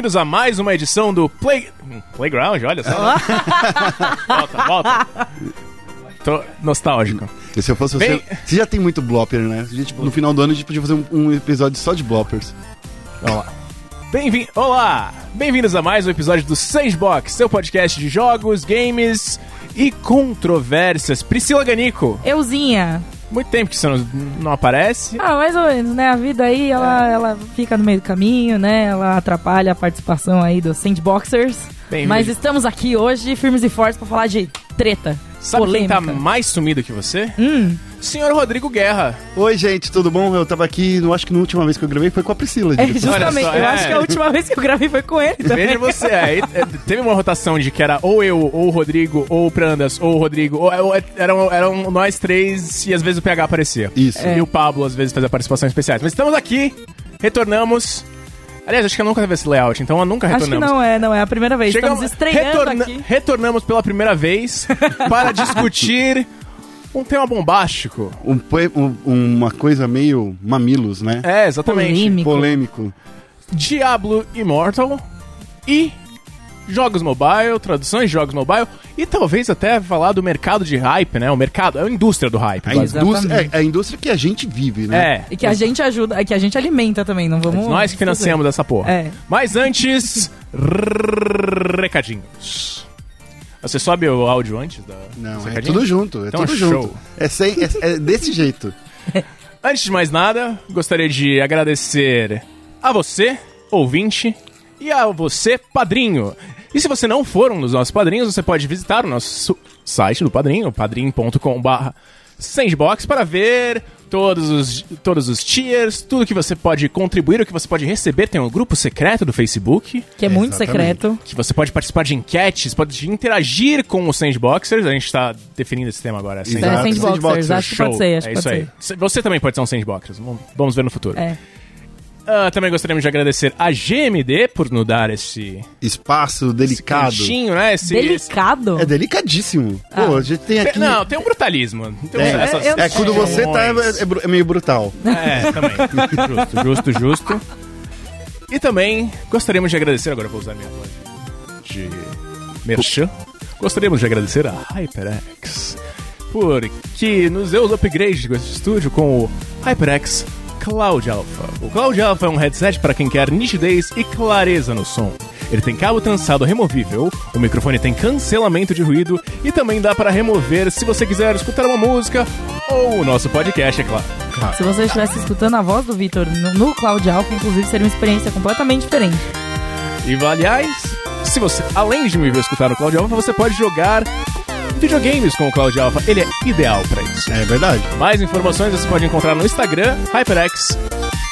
Bem-vindos a mais uma edição do Play... Playground, olha só. volta, volta. Tô nostálgico. E se eu fosse Bem- você. Você já tem muito blopper, né? A gente, no final do ano a gente podia fazer um, um episódio só de bloppers. Vamos lá. Bem-vindo. Olá! Bem-vindos a mais um episódio do Sandbox, seu podcast de jogos, games e controvérsias. Priscila Ganico, Euzinha. Muito tempo que você não, não aparece. Ah, mais ou menos, né? A vida aí, ela, ela fica no meio do caminho, né? Ela atrapalha a participação aí dos Sandboxers. Bem, Mas estamos aqui hoje, firmes e fortes, pra falar de treta. Sabe polêmica. quem tá mais sumido que você? Hum, Senhor Rodrigo Guerra. Oi, gente, tudo bom? Eu tava aqui, eu acho que na última vez que eu gravei foi com a Priscila. é justamente. só, eu é. acho que a última vez que eu gravei foi com ele também. Veja você, é, é, teve uma rotação de que era ou eu, ou o Rodrigo, ou o Prandas, ou o Rodrigo, ou, ou eram, eram nós três e às vezes o PH aparecia. Isso. E o Pablo às vezes fazia participações especiais. Mas estamos aqui, retornamos. Aliás, acho que eu nunca teve esse layout, então eu nunca Acho que retornamos. não é, não é a primeira vez. Estamos estreando retorna- aqui. retornamos pela primeira vez para discutir um tema bombástico. Um um- uma coisa meio mamilos, né? É, exatamente. Polêmico. Polêmico. Diablo Immortal e jogos mobile, traduções de jogos mobile e talvez até falar do mercado de hype, né? O mercado, é a indústria do hype. A indústria, é, é a indústria que a gente vive, né? É. E que a gente ajuda, que a gente alimenta também, não vamos. Nós que financiamos essa porra. É. Mas antes, recadinhos. Você sobe o áudio antes da Não, é tudo junto, é Então, tudo show. junto. É, sem, é, é desse jeito. Antes de mais nada, gostaria de agradecer a você, ouvinte, e a você, padrinho. E se você não for um dos nossos padrinhos, você pode visitar o nosso site do padrinho, padrim.com.br sandbox, para ver todos os, todos os tiers, tudo que você pode contribuir, o que você pode receber. Tem um grupo secreto do Facebook, Que é muito Exatamente. secreto. que você pode participar de enquetes, pode interagir com os Sandboxers. A gente está definindo esse tema agora. Exato. É, Sandboxers, Sandboxers, acho que pode ser, acho é que isso aí. ser. Você também pode ser um Sandboxer. Vamos- Vamos ver no futuro. É. Ah, também gostaríamos de agradecer a GMD por nos dar esse, Espaço esse delicado. cantinho, né? Esse, Delicado? É delicadíssimo. Ah. Pô, a gente tem esse- aqui. Não, tem um brutalismo. Tem um- É, essas eu- É quando você tá, é, é é meio brutal. É, também. Justo, justo, justo. E também gostaríamos de agradecer, agora eu vou usar minha voz de merchan. Gostaríamos de agradecer a HyperX, porque nos deu os upgrades com esse estúdio com o HyperX Cloud Alpha. O Cloud Alpha é um headset para quem quer nitidez e clareza no som. Ele tem cabo trançado removível, o microfone tem cancelamento de ruído e também dá para remover se você quiser escutar uma música ou o nosso podcast, é claro. Se você estivesse escutando a voz do Vitor no, no Cloud Alpha, inclusive, seria uma experiência completamente diferente. E aliás, se você, além de me ver escutar no Cloud Alpha, você pode jogar videogames com o Cloud Alpha. Ele é ideal para isso. É verdade. Mais informações você pode encontrar no Instagram HyperX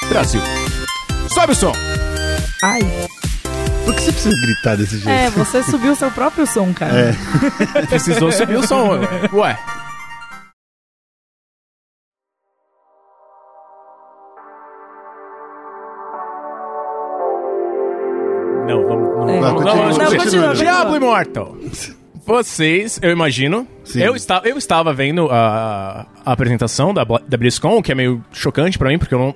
Brasil. Sobe o som. Ai, Por que você precisa gritar desse jeito? é, você subiu o seu próprio som, cara. É. Precisou subir o som. Ué. Não, vamos. Não, É. vamos, vamos, continua, vamos, continua, Diabo continua. Imortal. Vocês, eu imagino. Sim. Eu, esta, eu estava vendo a, a apresentação da, da BlizzCon, que é meio chocante pra mim, porque eu não.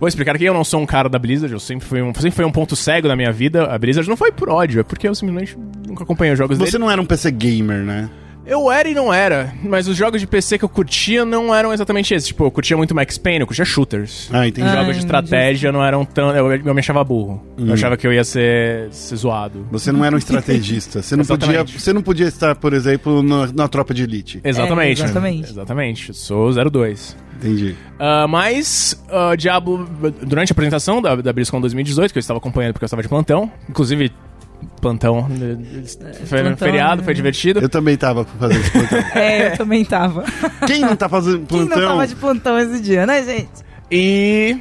Vou explicar aqui, eu não sou um cara da Blizzard, eu sempre fui um, sempre foi um ponto cego da minha vida. A Blizzard não foi por ódio, é porque eu simplesmente nunca acompanhei os jogos Você dele. não era um PC gamer, né? Eu era e não era, mas os jogos de PC que eu curtia não eram exatamente esses. Tipo, eu curtia muito Max Payne, eu curtia shooters. Ah, entendi. Ah, jogos de entendi. estratégia não eram tão. Eu, eu me achava burro. Hum. Eu achava que eu ia ser, ser zoado. Você não era um estrategista. Você não, podia, Exatamente. você não podia estar, por exemplo, na, na tropa de elite. Exatamente. É, exatamente. Exatamente. Eu Sou 02. Entendi. Ah, mas, ah, Diablo, durante a apresentação da, da BlizzCon 2018, que eu estava acompanhando porque eu estava de plantão, inclusive, plantão, foi plantão, feriado, foi né? divertido. Eu também tava fazendo esse plantão. É, eu também tava. Quem não tá fazendo Quem plantão? não tava de plantão esse dia, né, gente? E,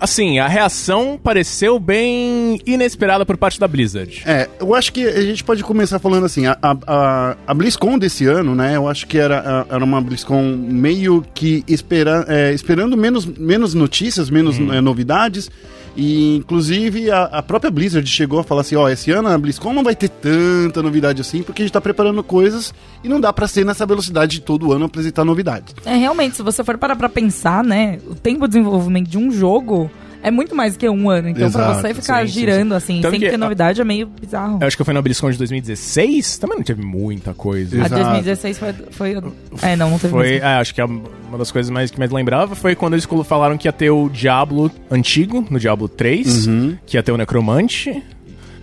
assim, a reação pareceu bem inesperada por parte da Blizzard. É, eu acho que a gente pode começar falando assim, a, a, a, BlizzCon desse ano, né, eu acho que era, a- era uma BlizzCon meio que espera, é, esperando menos, menos notícias, menos é, novidades, e inclusive a, a própria Blizzard chegou a falar assim, ó, esse ano a BlizzCon não vai ter tanta novidade assim, porque a gente tá preparando coisas e não dá pra ser nessa velocidade de todo ano apresentar novidades. É, realmente, se você for parar pra pensar, né, o tempo de desenvolvimento de um jogo É muito mais do que um ano. Então, pra Exato, você ficar sim, sim, girando assim, Tanto sem que ter a- novidade, é meio bizarro. Eu acho que foi na BlizzCon de 2016, também não teve muita coisa. A Exato. 2016 foi, foi. É, não, não teve Foi, é, acho que a- uma das coisas mais que mais lembrava foi quando eles falaram que ia ter o Diablo antigo, no Diablo 3, Uhum. que ia ter o Necromante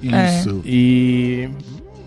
Isso. e.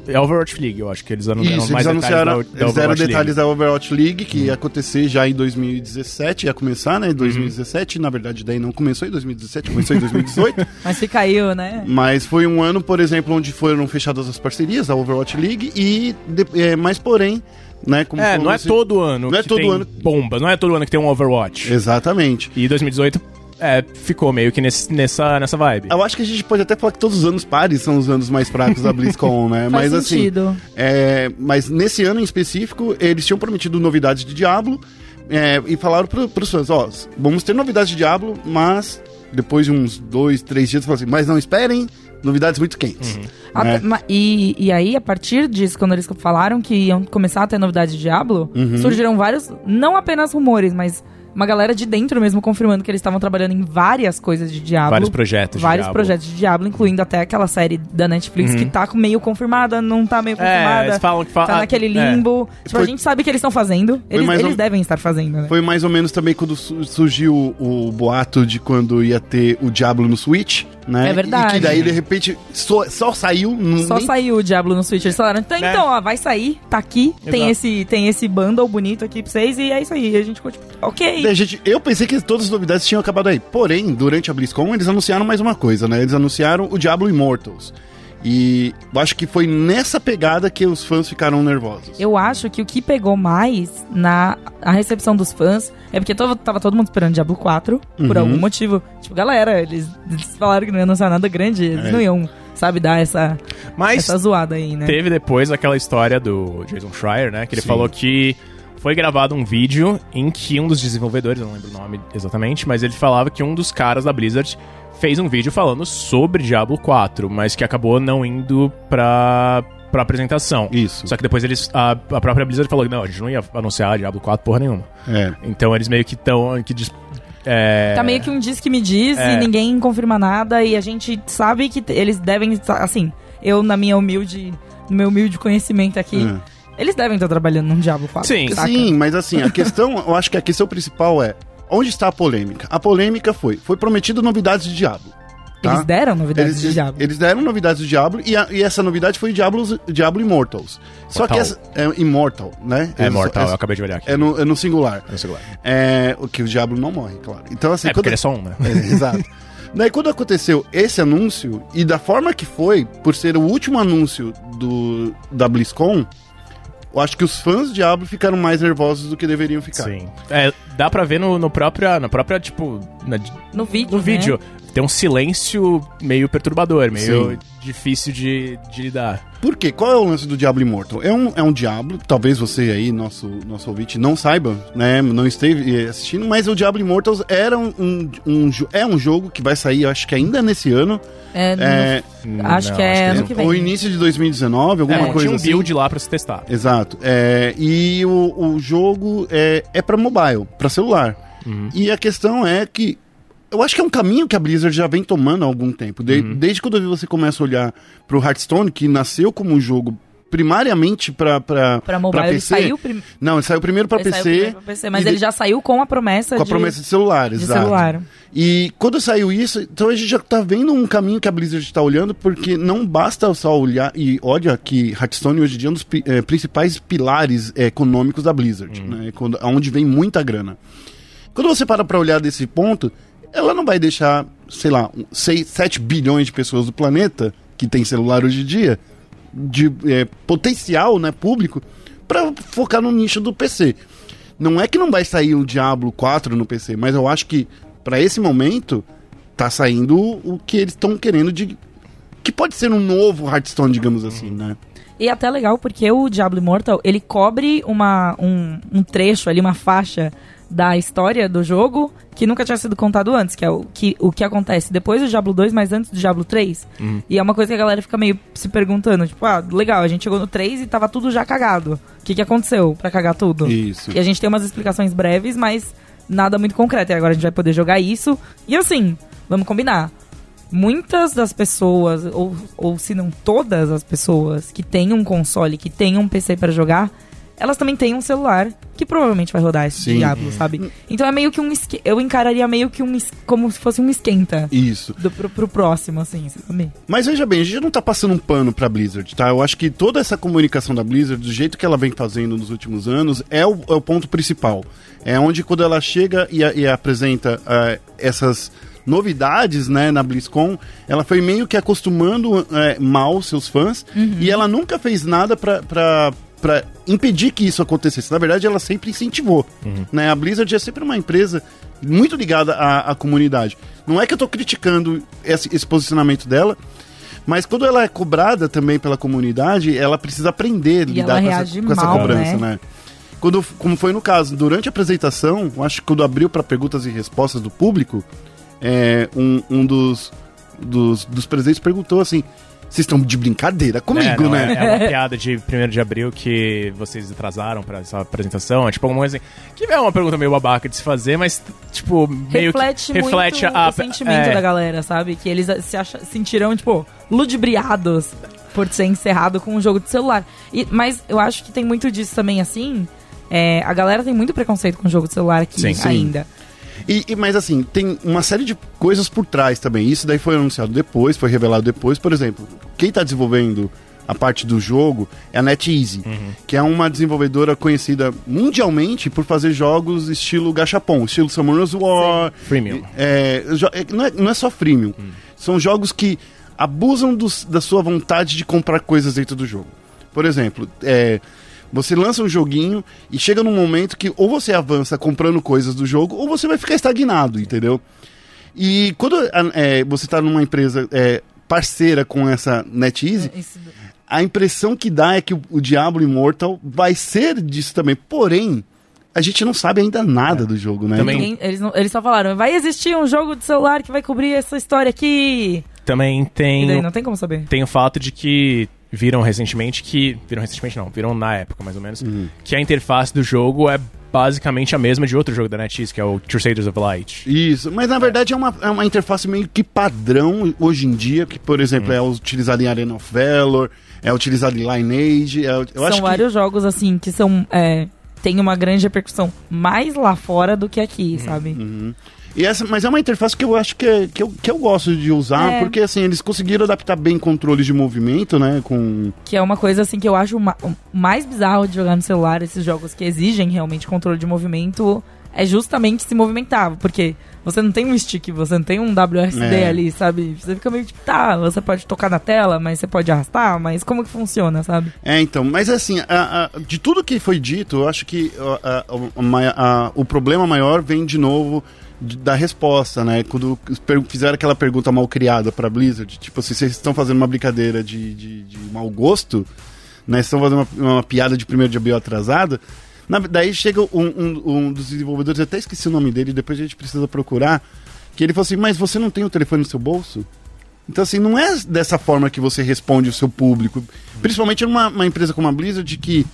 É Overwatch League, eu acho que eles anunciaram Isso, mais eles anunciaram, detalhes da, da eles deram Overwatch detalhes League. da Overwatch League, que ia acontecer já em 2017, ia começar, né, em 2017, na verdade daí não começou em 2017, começou em 2018, Mas se caiu, né? mas foi um ano, por exemplo, onde foram fechadas as parcerias da Overwatch League e, de, é, mas porém, né, como É, falou não é você- todo ano Não é todo tem ano- bomba, não é todo ano que tem um Overwatch. Exatamente. E 2018 é, ficou meio que nesse- nessa, nessa vibe. Eu acho que a gente pode até falar que todos os anos pares são os anos mais fracos da BlizzCon, né? Faz mas sentido. assim, é, mas nesse ano em específico, eles tinham prometido novidades de Diablo é, e falaram pro, pros fãs, ó, vamos ter novidades de Diablo, mas depois de uns dois, três dias, falaram assim, mas não esperem novidades muito quentes. A- né? e, e aí, a partir disso, quando eles falaram que iam começar a ter novidade de Diablo, Uhum. surgiram vários, não apenas rumores, mas uma galera de dentro mesmo confirmando que eles estavam trabalhando em várias coisas de Diablo. Vários projetos de Vários Diablo. projetos de Diablo, incluindo até aquela série da Netflix que tá meio confirmada, não tá meio É, confirmada. eles falam que fala- Tá naquele é. limbo. Tipo, Foi- a gente sabe que eles estão fazendo. Eles, mais eles ou- devem estar fazendo, né? Foi mais ou menos também quando su- surgiu o boato de quando ia ter o Diablo no Switch, né? É verdade. E que daí, de repente, só, só saiu... não- Só nem- saiu o Diablo no Switch. Eles falaram, então, Né? então, ó, vai sair, tá aqui, tem esse, tem esse bundle bonito aqui pra vocês, e é isso aí. E a gente ficou tipo, ok. Daí, gente, eu pensei que todas as novidades tinham acabado aí. Porém, durante a BlizzCon, eles anunciaram mais uma coisa, né? Eles anunciaram o Diablo Immortals. E eu acho que foi nessa pegada que os fãs ficaram nervosos. Eu acho que o que pegou mais na a recepção dos fãs é porque todo, tava todo mundo esperando Diablo 4, por Uhum. algum motivo. Tipo, galera, eles, eles falaram que não ia anunciar nada grande, eles É. não iam, sabe, dar essa, Mas essa zoada aí, né? teve depois aquela história do Jason Schreier, né? Que ele Sim. falou que foi gravado um vídeo em que um dos desenvolvedores, eu não lembro o nome exatamente, mas ele falava que um dos caras da Blizzard fez um vídeo falando sobre Diablo 4, mas que acabou não indo pra, pra apresentação. Isso. Só que depois eles. A, a própria Blizzard falou que não, a gente não ia anunciar Diablo 4 porra nenhuma. É. Então eles meio que estão. Que dis- é, Tá meio que um diz que me diz É. e ninguém confirma nada e a gente sabe que eles devem estar, assim, eu na minha humilde, no meu humilde conhecimento aqui, Hum. eles devem estar trabalhando num Diablo 4. Sim. saca? Sim, mas assim, a questão, eu acho que a questão principal é onde está a polêmica? A polêmica foi, foi prometido novidades de Diablo. tá? Eles deram novidades Eles, de Diablo. eles deram novidades de Diablo e, a- e essa novidade foi Diablo, Diablo Immortals. Só que Mortal. essa. É Immortal, né? É mortal, eu é, acabei de olhar aqui. é, no, é no singular. No celular. É, o que o Diablo não morre, claro. Então, assim, É, porque ele é só um, né? É, exato. Daí quando aconteceu esse anúncio, e da forma que foi, por ser o último anúncio do, da BlizzCon, eu acho que os fãs de Diablo ficaram mais nervosos do que deveriam ficar. Sim. É, dá pra ver no, no própria, na própria, tipo, na- No vídeo, no né? Tem um silêncio meio perturbador, meio Sim. difícil de, de lidar. Por quê? Qual é o lance do Diablo Immortal? É um, é um Diablo, talvez você aí, nosso, nosso ouvinte, não saiba, né? Não esteve assistindo, mas o Diablo Immortals era um, um, um é um jogo que vai sair, acho que ainda nesse ano. É, no- É, Acho Não, que é ano que vem. ou início de 2019, alguma É, coisa tinha um assim. build lá pra se testar. Exato. É, e o, o jogo é, é para mobile, para celular. Uhum. E a questão é que eu acho que é um caminho que a Blizzard já vem tomando há algum tempo. De- Uhum. Desde quando você começa a olhar pro Hearthstone, que nasceu como um jogo primariamente para Pra mobile, ele PC. saiu, prim... Não, ele saiu primeiro para ele saiu PC, primeiro pra PC, mas e ele de- já saiu com a promessa com a de, promessa de celular, de exato. celular. E quando saiu isso, então a gente já tá vendo um caminho que a Blizzard está olhando, porque não basta só olhar, e olha que Hearthstone hoje em dia é um dos eh, principais pilares eh, econômicos da Blizzard, né? Quando, onde vem muita grana. Quando você para pra olhar desse ponto, ela não vai deixar, sei lá, 6, 7 bilhões de pessoas do planeta, que tem celular hoje em dia, de eh, potencial né, público, para focar no nicho do PC. Não é que não vai sair o Diablo 4 no PC, mas eu acho que para esse momento tá saindo o que eles estão querendo de que pode ser um novo Hearthstone, digamos assim, né? E é até legal porque o Diablo Immortal, ele cobre uma, um, um trecho ali, uma faixa da história do jogo que nunca tinha sido contado antes, que é o que, o que acontece depois do Diablo 2, mas antes do Diablo 3. E é uma coisa que a galera fica meio se perguntando, tipo, ah, legal, a gente chegou no 3 e tava tudo já cagado. O que, que aconteceu pra cagar tudo? Isso. E a gente tem umas explicações breves, mas nada muito concreto. E agora a gente vai poder jogar isso. E assim, vamos combinar. Muitas das pessoas, ou, ou se não todas as pessoas que têm um console, que têm um PC para jogar, elas também têm um celular que provavelmente vai rodar esse Sim. Diablo, sabe? Então é meio que um esque... eu encararia meio que um como se fosse um esquenta Isso. do, pro, pro próximo, assim, sabe? Mas veja bem, a gente não tá passando um pano pra Blizzard, tá? Eu acho que toda essa comunicação da Blizzard, do jeito que ela vem fazendo nos últimos anos, é o, é o ponto principal. É onde quando ela chega e, a- e apresenta ah, essas novidades, né, na BlizzCon, ela foi meio que acostumando eh, mal seus fãs e ela nunca fez nada pra... para impedir que isso acontecesse. Na verdade, ela sempre incentivou. Né? A Blizzard é sempre uma empresa muito ligada à, à comunidade. Não é que eu tô criticando esse, esse posicionamento dela, mas quando ela é cobrada também pela comunidade, ela precisa aprender a lidar com essa, com essa mal, cobrança, né? né? Quando, como foi no caso, durante a apresentação, eu acho que quando abriu para perguntas e respostas do público, é, um, um dos, dos, dos presentes perguntou assim: vocês estão de brincadeira comigo, É, não, né? É, é uma piada de 1 de abril que vocês atrasaram pra essa apresentação. É tipo alguma coisa assim. Que é uma pergunta meio babaca de se fazer, mas, tipo, meio reflete que. muito reflete a. o sentimento é, da galera, sabe? Que eles se acha, sentirão, tipo, ludibriados por ser encerrado com um jogo de celular. E, mas eu acho que tem muito disso também, assim. é, a galera tem muito preconceito com jogo de celular aqui Sim, sim. E, e- mas assim, tem uma série de coisas por trás também. Isso daí foi anunciado depois, foi revelado depois. Por exemplo, quem está desenvolvendo a parte do jogo é a NetEasy, que é uma desenvolvedora conhecida mundialmente por fazer jogos estilo gachapon, estilo Summoners War. Freemium. É, é, não, é, não é só freemium. São jogos que abusam dos- da sua vontade de comprar coisas dentro do jogo. Por exemplo, é, você lança um joguinho e chega num momento que ou você avança comprando coisas do jogo ou você vai ficar estagnado, entendeu? E quando é, você está numa empresa é, parceira com essa NetEasy, Isso- a impressão que dá é que o, o Diablo Immortal vai ser disso também. Porém, a gente não sabe ainda nada do jogo, né? Também- ninguém- eles, não- eles só falaram, vai existir um jogo de celular que vai cobrir essa história aqui. Também tem. não tem como saber. tem o fato de que viram recentemente que. Viram recentemente não, viram na época mais ou menos. Uhum. Que a interface do jogo é basicamente a mesma de outro jogo da NetEase, que é o Crusaders of Light. Isso, mas na verdade é uma, é uma interface meio que padrão hoje em dia, que, por exemplo, Hum. é utilizada em Arena of Valor, é utilizada em Lineage. É, eu são acho que vários jogos, assim, que são. É, tem uma grande repercussão mais lá fora do que aqui, Uhum. sabe? E essa, mas é uma interface que eu acho que, é- que, eu, que eu gosto de usar, É. porque assim, eles conseguiram adaptar bem controles de movimento, né? Com. Que é uma coisa, assim, que eu acho ma- mais bizarro de jogar no celular, esses jogos que exigem realmente controle de movimento, é justamente se movimentar. Porque você não tem um stick, você não tem um WSD É. ali, sabe? Você fica meio tipo, tá, você pode tocar na tela, mas você pode arrastar, mas como que funciona, sabe? É, então, mas assim, a- a- de tudo que foi dito, eu acho que a- o problema maior vem de novo da resposta, né? Quando fizeram aquela pergunta mal criada pra Blizzard, tipo assim, vocês estão fazendo uma brincadeira de, de, de mau gosto, né? Estão fazendo uma, uma piada de primeiro de abril atrasada. Na- daí chega um, um- um dos desenvolvedores, até esqueci o nome dele, depois a gente precisa procurar, que ele falou assim, mas você não tem o telefone no seu bolso? Então, assim, não é dessa forma que você responde o seu público. Principalmente numa uma empresa como a Blizzard, que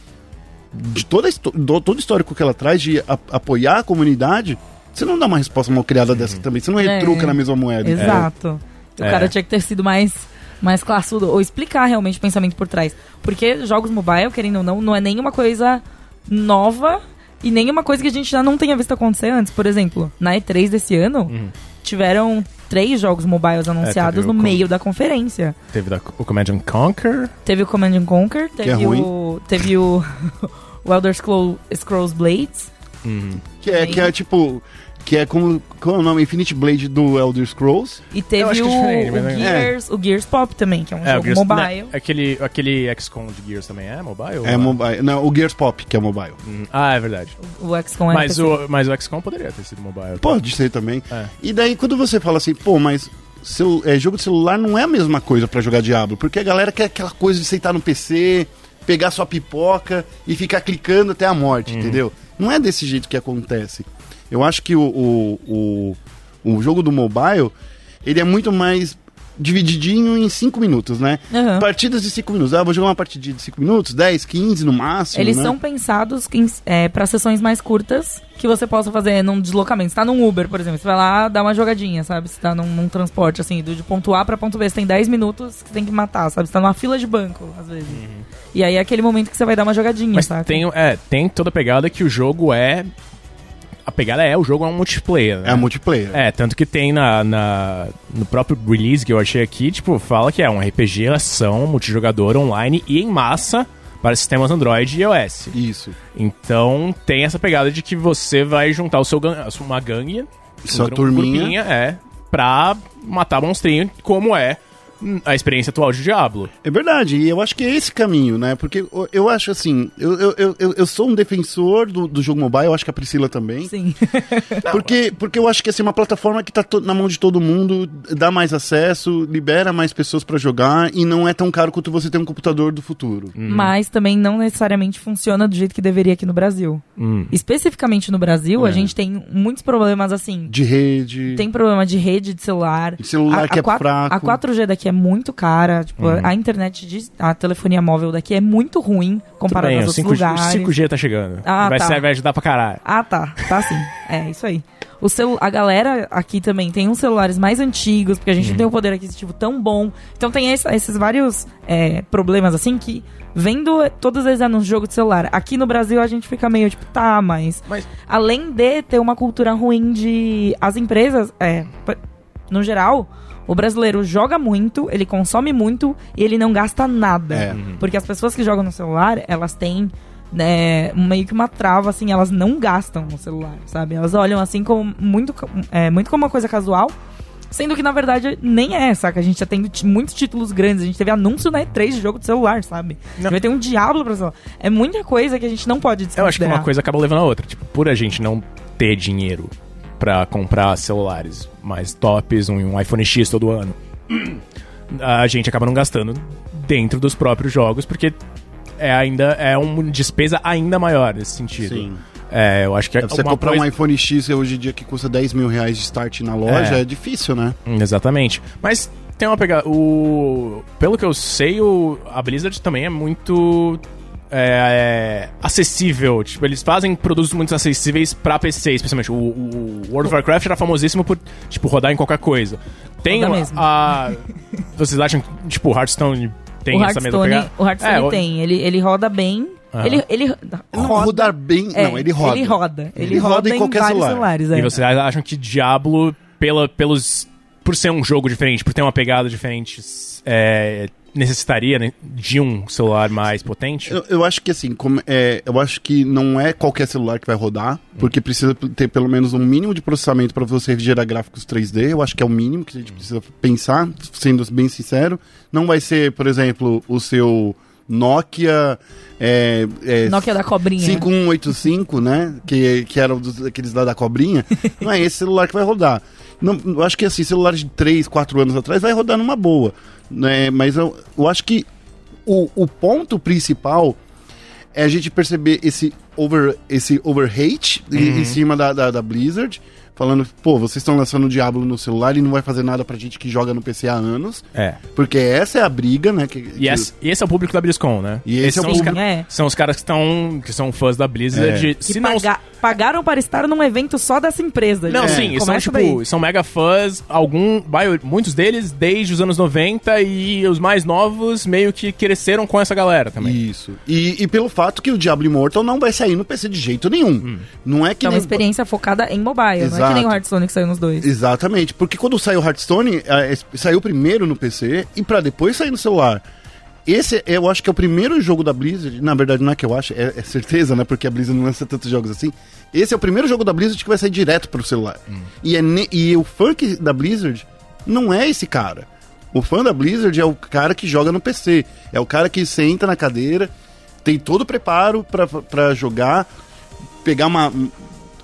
de toda do- todo o histórico que ela traz de a- apoiar a comunidade, você não dá uma resposta mal criada dessa também. Você não É. retruca na mesma moeda. Exato. O É. cara tinha que ter sido mais, mais classudo, ou explicar realmente o pensamento por trás. Porque jogos mobile, querendo ou não, não é nenhuma coisa nova e nenhuma coisa que a gente já não tenha visto acontecer antes. Por exemplo, na E3 desse ano, Uhum. tiveram três jogos mobiles anunciados teve o no Com- meio da conferência. Teve da- o Command and Conquer. Teve o Command and Conquer, teve é ruim. o. Teve o. o Elder Scroll- Scrolls Blades. Uhum. Que é, que é tipo. Que é como. Qual é o nome? Infinite Blade do Elder Scrolls. E teve o, é o é- Gears, o Gears Pop também, que é um o jogo Gears- mobile. né, aquele, aquele XCOM de Gears também é mobile? É mobile. Não, o Gears Pop, que é mobile. Uhum. Ah, é verdade. O XCOM é Mas o, mas o XCOM poderia ter sido mobile. Pode ser também. É. E daí, quando você fala assim, pô, mas celu- é, jogo de celular não é a mesma coisa pra jogar Diablo, porque a galera quer aquela coisa de sentar no PC, pegar sua pipoca e ficar clicando até a morte, entendeu? Não é desse jeito que acontece. Eu acho que o, o, o, o jogo do mobile, ele é muito mais divididinho em 5 minutos, né? Aham. Partidas de 5 minutos. Ah, vou jogar uma partidinha de 5 minutos, 10, 15 no máximo. Eles né? são pensados é, para sessões mais curtas que você possa fazer num deslocamento. Você tá num Uber, por exemplo, você vai lá dar uma jogadinha, sabe? Você tá num, num transporte, assim, do, de ponto A pra ponto B, você tem 10 minutos que você tem que matar, sabe? Você tá numa fila de banco, às vezes. E aí é aquele momento que você vai dar uma jogadinha, Mas sabe? tem, é, tem toda a pegada que o jogo é. A pegada é, o jogo é um multiplayer, né? É multiplayer. É, tanto que tem na, na- no próprio release que eu achei aqui, tipo, fala que é um RPG, ação, multijogador, online e em massa para sistemas Android e iOS. Isso. Então tem essa pegada de que você vai juntar o seu uma gangue, Sua um turminha. grupinha, é, pra matar monstrinho, como é a experiência atual de Diablo. É verdade, e eu acho que é esse caminho, né? Porque eu, eu acho assim, eu, eu, eu- eu, sou um defensor do, do jogo mobile, eu acho que a Priscila também. Sim. Porque, porque eu acho que assim, uma plataforma que tá na mão de todo mundo, dá mais acesso, libera mais pessoas pra jogar e não é tão caro quanto você ter um computador do futuro. Mas também não necessariamente funciona do jeito que deveria aqui no Brasil. Hum. Especificamente no Brasil, É. a gente tem muitos problemas assim. De rede. Tem problema de rede de celular. De celular que é qua- fraco. A 4G daqui é muito cara. Tipo, a internet, de, a telefonia móvel daqui é muito ruim comparado Bem, aos o outros 5G, lugares. 5G tá chegando. Ah, vai, tá. ser- vai ajudar pra caralho. Ah, tá. Tá sim. É, isso aí. O celu a galera aqui também tem uns celulares mais antigos, porque a gente não tem um poder aquisitivo tão bom. Então tem esse- esses vários é, problemas, assim, que vendo todos eles no jogo de celular. Aqui no Brasil a gente fica meio tipo, tá, mas. Mas- Além de ter uma cultura ruim de. As empresas, é. No geral. O brasileiro joga muito, ele consome muito e ele não gasta nada. É. Porque as pessoas que jogam no celular, elas têm né, meio que uma trava, assim, elas não gastam no celular, sabe? Elas olham assim como muito, é, muito como uma coisa casual. Sendo que, na verdade, nem é, saca? A gente já tem muitos títulos grandes. A gente teve anúncio na E3 de jogo de celular, sabe? Não. Vai ter um Diablo pra celular. É muita coisa que a gente não pode Eu desconsiderar. acho que uma coisa acaba levando a outra. Tipo, por a gente não ter dinheiro pra comprar celulares mais tops, um, um iPhone X todo ano, a gente acaba não gastando dentro dos próprios jogos, porque é ainda é uma despesa ainda maior nesse sentido. Sim. É, eu acho que é Você uma comprar coisa... um iPhone X hoje em dia que custa 10 mil reais de start na loja É. é, difícil, né? Exatamente. Mas tem uma pegada. O... Pelo que eu sei, o... a Blizzard também é muito. É, é, acessível. Tipo, eles fazem produtos muito acessíveis pra PC, especialmente. O, o World of Warcraft era famosíssimo por, tipo, rodar em qualquer coisa. Tem Roda a, mesmo. a- Vocês acham que, tipo, Hearthstone tem o essa mesma pegada? o Hearthstone É, o- tem. Ele, ele roda bem. Aham. Ele, ele Não, roda. rodar bem. é, não, ele roda. Ele roda. Ele, Ele roda roda em em, qualquer celular. celulares. É. E vocês acham que Diablo, pela, pelos. Por ser um jogo diferente, por ter uma pegada diferente, é, necessitaria né, de um celular mais potente? Eu, eu acho que assim, como, é, eu acho que não é qualquer celular que vai rodar, porque precisa ter pelo menos um mínimo de processamento para você gerar gráficos 3D. Eu acho que é o mínimo que a gente precisa pensar, sendo bem sincero. Não vai ser, por exemplo, o seu Nokia. É, é, Nokia da cobrinha. 5185, né? Que, que era um dos, aqueles lá da cobrinha. Não é esse celular que vai rodar. Não, eu acho que assim, celulares de 3, 4 anos atrás vai rodar numa boa. Né? Mas eu, eu acho que o, o ponto principal é a gente perceber esse over esse overhate em- em cima da, da, da Blizzard. Falando, pô, vocês estão lançando o Diablo no celular e não vai fazer nada pra gente que joga no PC há anos. É. Porque essa é a briga, né? Que, E esse, e esse é o público da BlizzCon, né? E esse Esses é o são, os público- ca- É. são os caras que estão que são fãs da Blizzard. É. Que Se não, paga- pagaram para estar num evento só dessa empresa. não, gente. sim, e são Começa tipo, daí. são mega fãs, algum, muitos deles desde os anos 90 e os mais novos meio que cresceram com essa galera também. Isso. E, e pelo fato que o Diablo Immortal não vai sair no PC de jeito nenhum. Hum. Não é que É uma nem- experiência focada em mobile, não é que Exato. nem o Hearthstone que saiu nos dois. Exatamente, porque quando saiu o Hearthstone, eh, es- saiu primeiro no PC e pra depois sair no celular. Esse eu acho que é o primeiro jogo da Blizzard, na verdade não é que eu acho, é, é certeza, né? Porque a Blizzard não lança tantos jogos assim. Esse é o primeiro jogo da Blizzard que vai sair direto pro celular. E, é ne- e o fã que- da Blizzard não é esse cara. O fã da Blizzard é o cara que joga no PC. É o cara que senta na cadeira, tem todo o preparo pra- pra jogar, pegar uma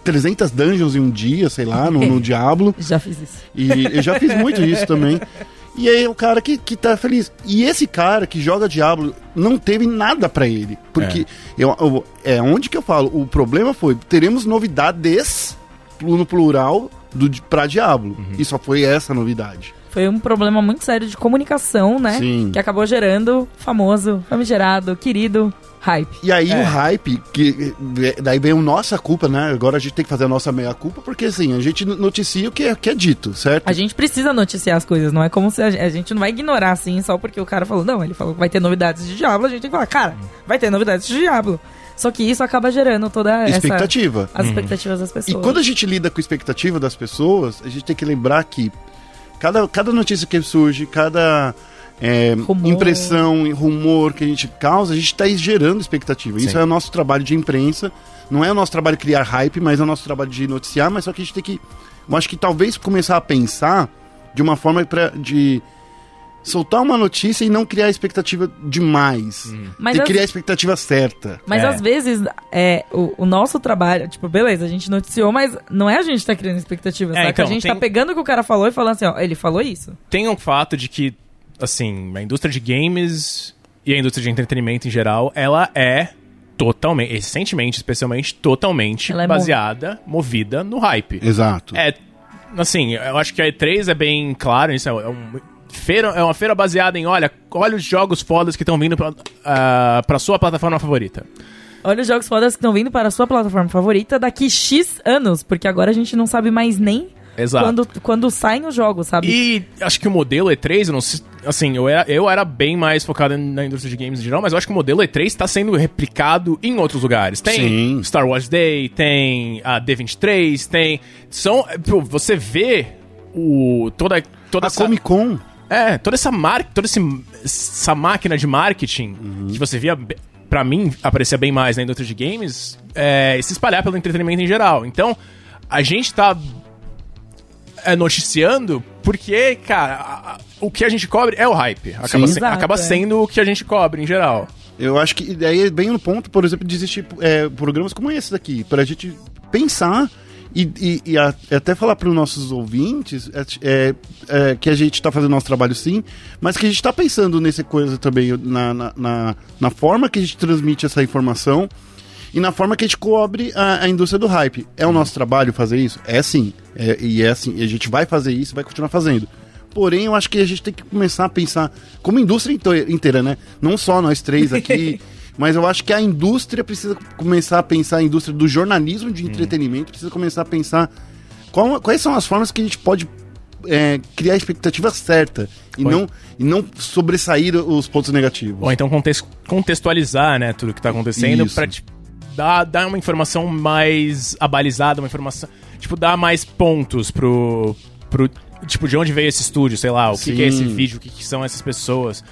300 dungeons em um dia, sei lá, no, no Diablo. Já fiz isso. E eu já fiz muito isso também. E aí é o cara que, que tá feliz. E esse cara que joga Diablo não teve nada pra ele. Porque eu, eu- é onde que eu falo, o problema foi, teremos novidades no plural do, pra Diablo. E só foi essa novidade. Foi um problema muito sério de comunicação, né? Sim. Que acabou gerando famoso, famigerado, querido hype. E aí É. o hype, que daí vem a nossa culpa, né? Agora a gente tem que fazer a nossa meia-culpa, porque assim, a gente noticia o que é, que é dito, certo? A gente precisa noticiar as coisas, não é como se a, a gente não vai ignorar assim só porque o cara falou, não, ele falou que vai ter novidades de Diablo, a gente tem que falar, cara, vai ter novidades de Diablo. Só que isso acaba gerando toda essa Expectativa. as expectativas das E pessoas. quando a gente lida com a expectativa das pessoas, a gente tem que lembrar que cada, cada notícia que surge, cada é, Rumor. impressão e rumor que a gente causa, a gente está gerando expectativa. Isso Sim. é o nosso trabalho de imprensa. Não é o nosso trabalho criar hype, mas é o nosso trabalho de noticiar. Mas só que a gente tem que. Eu acho que talvez começar a pensar de uma forma pra, de soltar uma notícia e não criar expectativa demais. Mas tem as- criar a expectativa certa. Mas É. às vezes é, o, o nosso trabalho, tipo, beleza, a gente noticiou, mas não é a gente que tá criando expectativa, É, então, a gente tem- tá pegando o que o cara falou e falando assim, ó, ele falou isso. Tem um fato de que, assim, a indústria de games e a indústria de entretenimento em geral, ela é totalmente, recentemente, especialmente, totalmente é baseada, movida no hype. Exato. É, assim, eu acho que a E3 é bem claro, isso é, um, feira, é uma feira baseada em, olha, olha os jogos fodas que estão vindo pra, ah, pra sua plataforma favorita. Olha os jogos fodas que estão vindo para a sua plataforma favorita daqui X anos, porque agora a gente não sabe mais nem Exato. quando, quando saem os jogos, sabe? E acho que o modelo E3, eu não sei, assim, eu era, eu era bem mais focado na indústria de games em geral, mas eu acho que o modelo E3 está sendo replicado em outros lugares. Tem Sim. Star Wars Day, tem a D23, tem. São. pô, Você vê o. toda, toda A Comic Con. É, toda essa marca, toda esse- essa máquina de marketing que você via, pra mim, aparecia bem mais na indústria de games, é, se espalhar pelo entretenimento em geral. Então, a gente tá noticiando porque, cara, a- a- o que a gente cobre é o hype. Acaba, Sim. se- Exato, acaba é. sendo o que a gente cobre em geral. Eu acho que daí é bem no ponto, por exemplo, de existir é, programas como esse daqui, pra gente pensar e, e- e a- até falar para os nossos ouvintes é, é, é, que a gente está fazendo nosso trabalho sim, mas que a gente está pensando nessa coisa também, na, na, na, na forma que a gente transmite essa informação e na forma que a gente cobre a, a indústria do hype. É o nosso trabalho fazer isso? É sim. É, e é assim, e a gente vai fazer isso e vai continuar fazendo. Porém, eu acho que a gente tem que começar a pensar como indústria inte- inteira, né? Não só nós três aqui, mas eu acho que a indústria precisa começar a pensar, a indústria do jornalismo de entretenimento precisa começar a pensar qual- quais são as formas que a gente pode é, criar a expectativa certa e não, e não sobressair os pontos negativos. Ou então context- contextualizar, né, tudo que tá acontecendo pra te dar, dar uma informação mais abalizada, uma informação. Tipo, dar mais pontos pro. pro tipo, de onde veio esse estúdio, sei lá, o que, que é esse vídeo, o que, que são essas pessoas.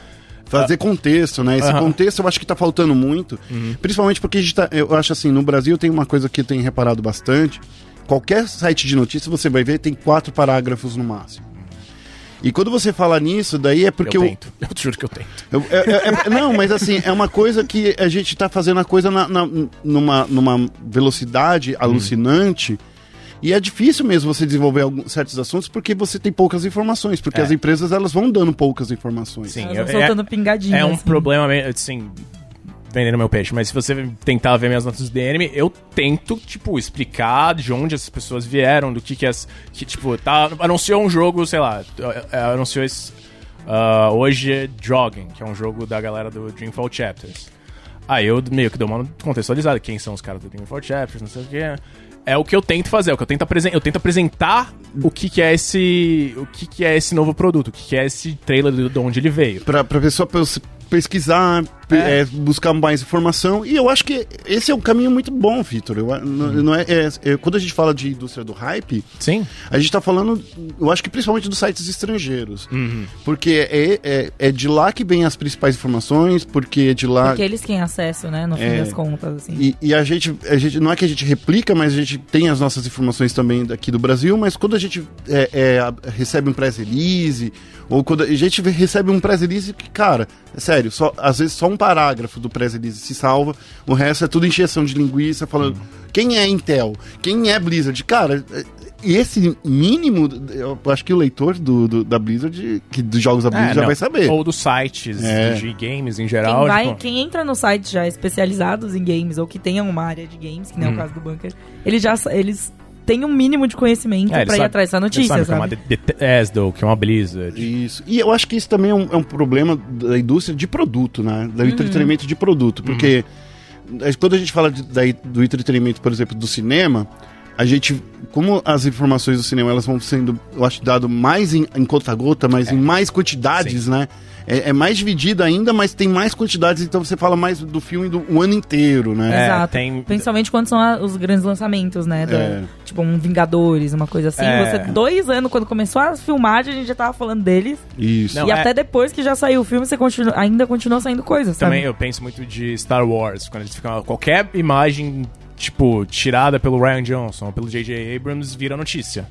Fazer contexto, né? Esse Aham. contexto eu acho que tá faltando muito. Principalmente porque a gente tá, eu acho assim, no Brasil tem uma coisa que eu tenho reparado bastante. Qualquer site de notícias você vai ver tem quatro parágrafos no máximo. E quando você fala nisso, daí é porque eu o- tento. Eu te juro que eu tento. eu- é- é- é- não, mas assim, é uma coisa que a gente tá fazendo a coisa na- na- numa, numa velocidade alucinante. E é difícil mesmo você desenvolver alguns, certos assuntos porque você tem poucas informações. Porque É. as empresas elas vão dando poucas informações. Sim, Elas eu- vão soltando pingadinha. É um assim. problema, assim, vendendo meu peixe, mas se você tentar ver minhas notas do DNM, eu tento, tipo, explicar de onde essas pessoas vieram, do que que as... Que, tipo, tá, anunciou um jogo, sei lá, é, anunciou esse... ah, hoje é Jogging, que é um jogo da galera do Dreamfall Chapters. Aí eu meio que dou uma contextualizada, quem são os caras do Dreamfall Chapters, não sei o que. É o que eu tento fazer, é o que eu tento, apresen eu tento apresentar o que, que é esse. O que, que é esse novo produto, o que, que é esse trailer de de onde ele veio. Pra, pra pessoa pes- pesquisar, pe- É. é, buscar mais informação. E eu acho que esse é um caminho muito bom, Vitor. Eu, não, é, é- é- quando a gente fala de indústria do hype, Sim. a gente tá falando, eu acho que principalmente dos sites estrangeiros. Uhum. Porque é, é, é de lá que vem as principais informações, porque é de lá. Porque eles têm acesso, né, no fim É. das contas, assim. E, e a, gente, a gente. Não é que a gente replica, mas a gente tem as nossas informações também daqui do Brasil, mas quando a gente é, é, recebe um press release, ou quando a gente recebe um press release que, cara, é sério, só, às vezes só um parágrafo do press release se salva, o resto é tudo encheção de linguiça, falando quem é Intel, quem é Blizzard. Cara, é- esse mínimo, eu acho que o leitor do, do- da Blizzard, que, dos jogos da Blizzard, É, já não. vai saber. Ou dos sites É. de games em Quem, geral. vai, tipo, quem entra no site já especializados em games ou que tenham uma área de games, que nem é Hum. o caso do Bunker, eles já eles tem um mínimo de conhecimento É, pra ir atrás dessa ele notícia, sabe sabe? que é uma Bethesda, que é uma Blizzard. Isso. E eu acho que isso também é um, é um problema da indústria de produto, né? Do entretenimento de produto. Porque eh, quando a gente fala de- da- do entretenimento, por exemplo, do cinema, a gente. Como as informações do cinema elas vão sendo, eu acho, dado mais em, em conta-gota, mas em mais quantidades, né? É, é mais dividido ainda, mas tem mais quantidades, então você fala mais do filme do o ano inteiro, né? É, Exato. tem- Principalmente quando são a- os grandes lançamentos, né? da- É. Tipo, um Vingadores, uma coisa assim. É. Você, dois anos, quando começou a filmagem, a gente já tava falando deles. Isso. Não, e é- até depois que já saiu o filme, você continua, ainda continua saindo coisas, sabe? Também eu penso muito de Star Wars, quando eles ficam. Qualquer imagem, tipo, tirada pelo Ryan Johnson ou pelo J.J. Abrams vira notícia.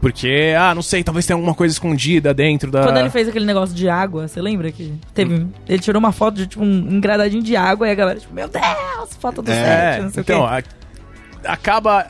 Porque, ah, não sei, talvez tenha alguma coisa escondida dentro da. Quando ele fez aquele negócio de água, você lembra que teve. Ele tirou uma foto de tipo um engradadinho de água e a galera, tipo, meu Deus, foto do É, set, não sei então, o quê. a- acaba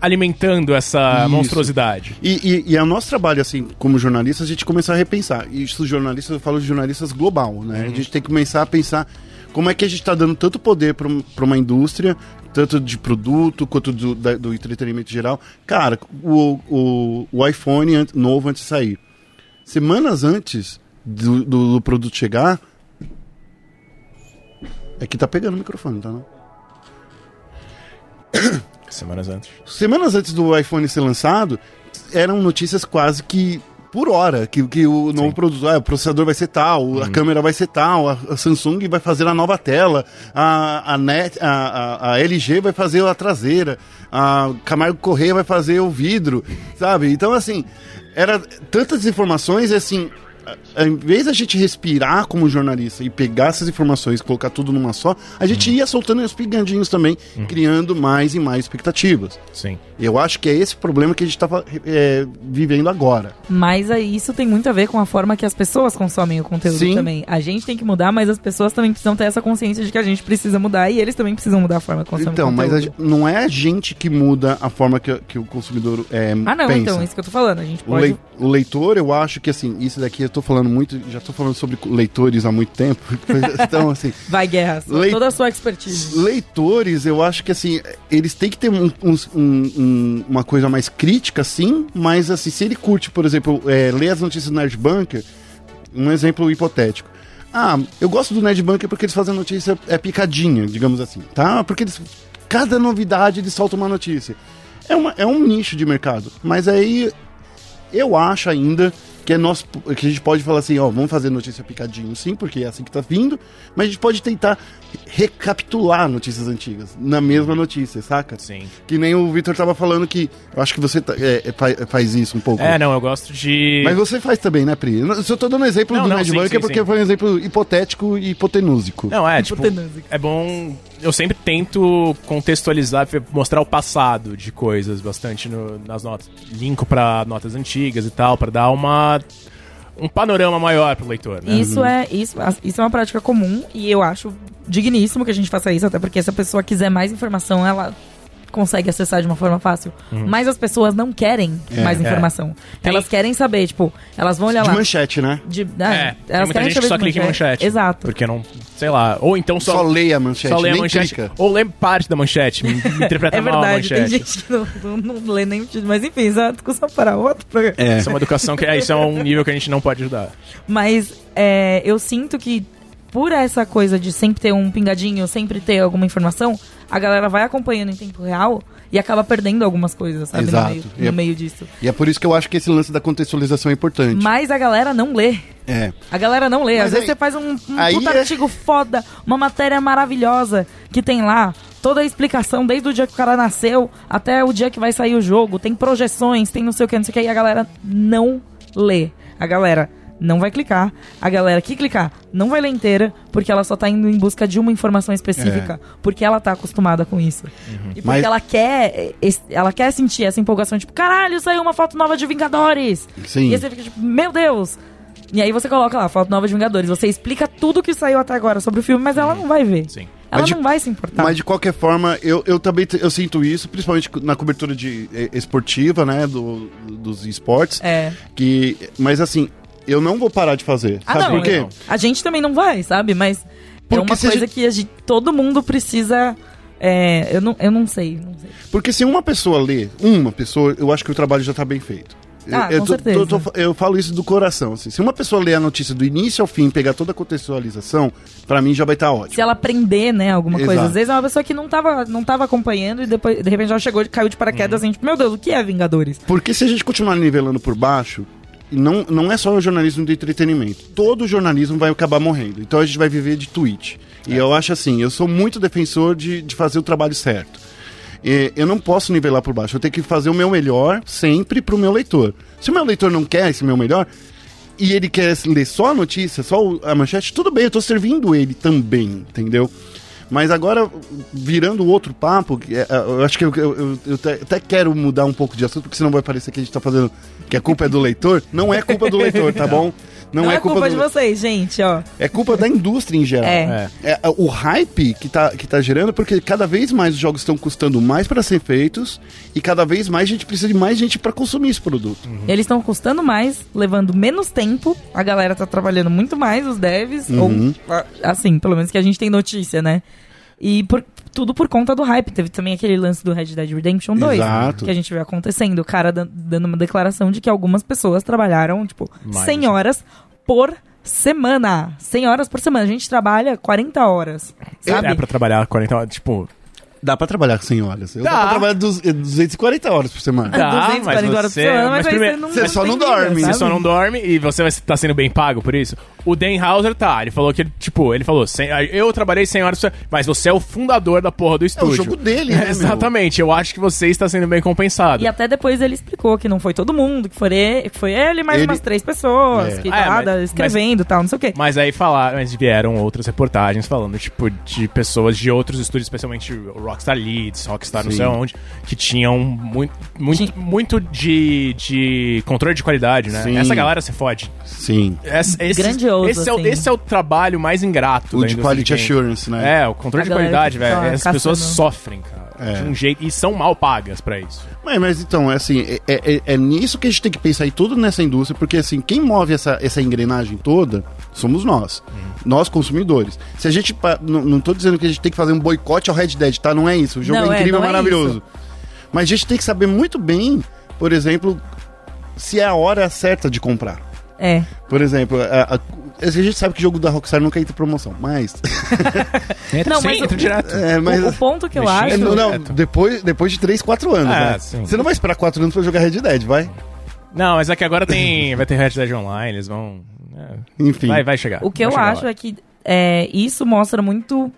alimentando essa Isso. monstruosidade. E, e, e é o nosso trabalho, assim, como jornalista, a gente começar a repensar. E isso, jornalistas, eu falo de jornalistas global, né? A gente tem que começar a pensar como é que a gente está dando tanto poder para uma indústria, tanto de produto quanto do, da- do entretenimento geral. Cara, o, o, o iPhone an- novo antes de sair. Semanas antes do, do, do produto chegar. É que tá pegando o microfone, tá? Não? Semanas antes. Semanas antes do iPhone ser lançado, eram notícias quase que por hora, que, que o novo produto, ah, o processador vai ser tal, a câmera vai ser tal, a, a Samsung vai fazer a nova tela, a, a, Net, a, a, a LG vai fazer a traseira, a Camargo Correia vai fazer o vidro, sabe? Então, assim, era tantas informações, e assim, em vez da gente respirar como jornalista e pegar essas informações colocar tudo numa só, a gente ia soltando os pingandinhos também, criando mais e mais expectativas. Sim. Eu acho que é esse problema que a gente está vivendo agora. Mas isso tem muito a ver com a forma que as pessoas consomem o conteúdo Sim. também. A gente tem que mudar, mas as pessoas também precisam ter essa consciência de que a gente precisa mudar e eles também precisam mudar a forma que consomem Então, o mas a conteúdo. gen- não é a gente que muda a forma que, que o consumidor é, Ah, não, pensa. então, isso que eu tô falando. A gente O, pode. lei- o leitor, eu acho que assim, isso daqui eu tô falando muito, já tô falando sobre leitores há muito tempo. então, assim, Vai, guerra. Toda a sua expertise. leitores, eu acho que assim, eles têm que ter um- uns- um- um- uma coisa mais crítica, sim, mas assim, se ele curte, por exemplo, é, ler as notícias do Nerd Bunker, um exemplo hipotético. Ah, eu gosto do Nerd Bunker porque eles fazem notícia é picadinha, digamos assim, tá? Porque eles, cada novidade eles soltam uma notícia. É, uma, é um nicho de mercado, mas aí eu acho ainda que é nosso que a gente pode falar assim, ó, vamos fazer notícia picadinho, sim, porque é assim que tá vindo, mas a gente pode tentar recapitular notícias antigas na mesma notícia, saca? Sim. Que nem o Victor tava falando que eu acho que você tá- é, é, fa- faz isso um pouco. É, não, eu gosto de. Mas você faz também, né, Pri? Eu só tô dando exemplo Não, do sim, Bunker sim, porque sim. foi um exemplo hipotético e hipotenúsico. Não, é, tipo, é bom. Eu sempre tento contextualizar, mostrar o passado de coisas bastante no- nas notas. Linko pra notas antigas e tal, pra dar uma. Um panorama maior pro leitor, né? Isso é, isso, isso é uma prática comum e eu acho digníssimo que a gente faça isso, até porque se a pessoa quiser mais informação, ela consegue acessar de uma forma fácil. Mas as pessoas não querem É. mais É. informação. Tem- Elas querem saber, tipo, elas vão olhar De lá. manchete, né? De, É, ah, elas muita querem gente saber que só de clica em manchete. Exato. Porque não. Sei lá. Ou então só. Só leia a manchete, só lê a manchete. clica. Ou lê parte da manchete. me- Interpreta É mal a verdade, tem manchete. gente que não, não, não lê nem o título. Mas enfim, isso é uma discussão para outro programa. É. Isso é uma educação que. É, isso é um nível que a gente não pode ajudar. Mas é, eu sinto que por essa coisa de sempre ter um pingadinho, sempre ter alguma informação, a galera vai acompanhando em tempo real e acaba perdendo algumas coisas, sabe? Exato. No, meio, no é- meio disso. E é por isso que eu acho que esse lance da contextualização é importante. Mas a galera não lê. É. A galera não lê. Mas Às vezes aí- você faz um, um puta é- artigo foda, uma matéria maravilhosa que tem lá toda a explicação desde o dia que o cara nasceu até o dia que vai sair o jogo. Tem projeções, tem não sei o que, não sei o que. E a galera não lê. A galera não vai clicar. A galera que clicar não vai ler inteira, porque ela só tá indo em busca de uma informação específica. Porque ela tá acostumada com isso. E porque Mas- ela quer. Ela quer sentir essa empolgação, tipo, caralho, saiu uma foto nova de Vingadores! Sim. E aí você fica tipo, meu Deus! E aí você coloca lá, foto nova de Vingadores. Você explica tudo que saiu até agora sobre o filme, mas ela não vai ver. Sim. Ela Mas de- não vai se importar. Mas de qualquer forma, eu, eu também eu sinto isso, principalmente na cobertura de eh, esportiva, né, do, dos esportes. É. Que, mas assim, eu não vou parar de fazer. Ah, sabe não, por quê? A gente também não vai, sabe? Mas é Porque uma se a coisa gente- que gente- todo mundo precisa É, eu, não, eu não sei, não sei. Porque se uma pessoa lê, uma pessoa, eu acho que o trabalho já tá bem feito. Ah, eu, com tô- certeza. tô- tô- eu falo isso do coração. assim. Se uma pessoa ler a notícia do início ao fim, pegar toda a contextualização, pra mim já vai estar ótimo. Se ela aprender, né, alguma coisa. Exato. Às vezes é uma pessoa que não tava, não tava acompanhando e depois, de repente, ela chegou e caiu de paraquedas assim, tipo, meu Deus, o que é Vingadores? Porque se a gente continuar nivelando por baixo, não, não é só o jornalismo de entretenimento. Todo jornalismo vai acabar morrendo. Então a gente vai viver de tweet. E eu acho assim, eu sou muito defensor de, de fazer o trabalho certo. E eu não posso nivelar por baixo. Eu tenho que fazer o meu melhor sempre pro meu leitor. Se o meu leitor não quer esse meu melhor, e ele quer ler só a notícia, só o- a manchete, tudo bem, eu tô servindo ele também, entendeu? Mas agora, virando outro papo, é, é, eu acho que eu, eu- eu- até quero mudar um pouco de assunto, porque senão vai parecer que a gente tá fazendo que a culpa é do leitor. Não é culpa do leitor, tá bom? Não, é culpa, do de vocês, gente, ó. é culpa da indústria em geral. É. É, o hype que tá, que tá gerando, porque cada vez mais os jogos estão custando mais para ser feitos e cada vez mais a gente precisa de mais gente para consumir esse produto. Eles estão custando mais, levando menos tempo. A galera tá trabalhando muito mais, os devs. Uhum. Ou, assim, pelo menos que a gente tem notícia, né? E por- tudo por conta do hype. Teve também aquele lance do Red Dead Redemption 2. Exato. Que a gente vê acontecendo. O cara dan- dando uma declaração de que algumas pessoas trabalharam, tipo, Mais. 100 horas por semana. 100 horas por semana. A gente trabalha 40 horas. Sabe? É pra trabalhar 40 horas, tipo... Dá para trabalhar com 100 horas. Eu dá, Dá. pra trabalhar dos- 240 horas por semana. Dá. 240 mas horas por semana, mas, mas aí primeiro- você não você só não vida, dorme. Você só não dorme e você vai estar sendo bem pago por isso. O Dan Hauser tá, ele falou que, tipo, ele falou, "Cem- eu trabalhei 100 horas, por semana", mas você é o fundador da porra do estúdio. jogo dele, né, meu? Exatamente, eu acho que você está sendo bem compensado. E até depois ele explicou que não foi todo mundo, que foi ele, foi ele mais Ele- umas três pessoas, É. que Ah, é, tá mas- escrevendo e tal, não sei o quê. Mas aí falaram, mas vieram outras reportagens falando, tipo, de pessoas de outros estúdios, especialmente o Rockstar Leeds, Rockstar não Sim. sei onde, que tinham muito, muito, muito de, de controle de qualidade, né? Sim. Essa galera se fode. Sim. Esse, esse- Grandioso, esse é, o, assim. esse é o trabalho mais ingrato O de quality assurance, né? É, o controle A de qualidade, velho. As caçando. pessoas sofrem, cara. É. De um jeito. E são mal pagas pra isso. Mas, mas então, é assim, é, é- é nisso que a gente tem que pensar em tudo nessa indústria, porque assim, quem move essa, essa engrenagem toda somos nós. Nós, consumidores. Se a gente. Não, não tô dizendo que a gente tem que fazer um boicote ao Red Dead, tá? Não é isso. O jogo Não, é é, incrível, é maravilhoso. Mas a gente tem que saber muito bem, por exemplo, se é a hora certa de comprar. É. Por exemplo, a, a- a gente sabe que jogo da Rockstar nunca entra em promoção, mas. Entra, Não, sim, mas o- entra direto. É, mas. O, o ponto que eu É, acho. não, não, depois, depois de 3, 4 anos, Ah, né? sim. Você não vai esperar 4 anos pra jogar Red Dead, vai? Não, mas é que agora tem. vai ter Red Dead Online, eles vão. é, Enfim. vai, vai chegar. O que eu acho lá. é que é, isso mostra muito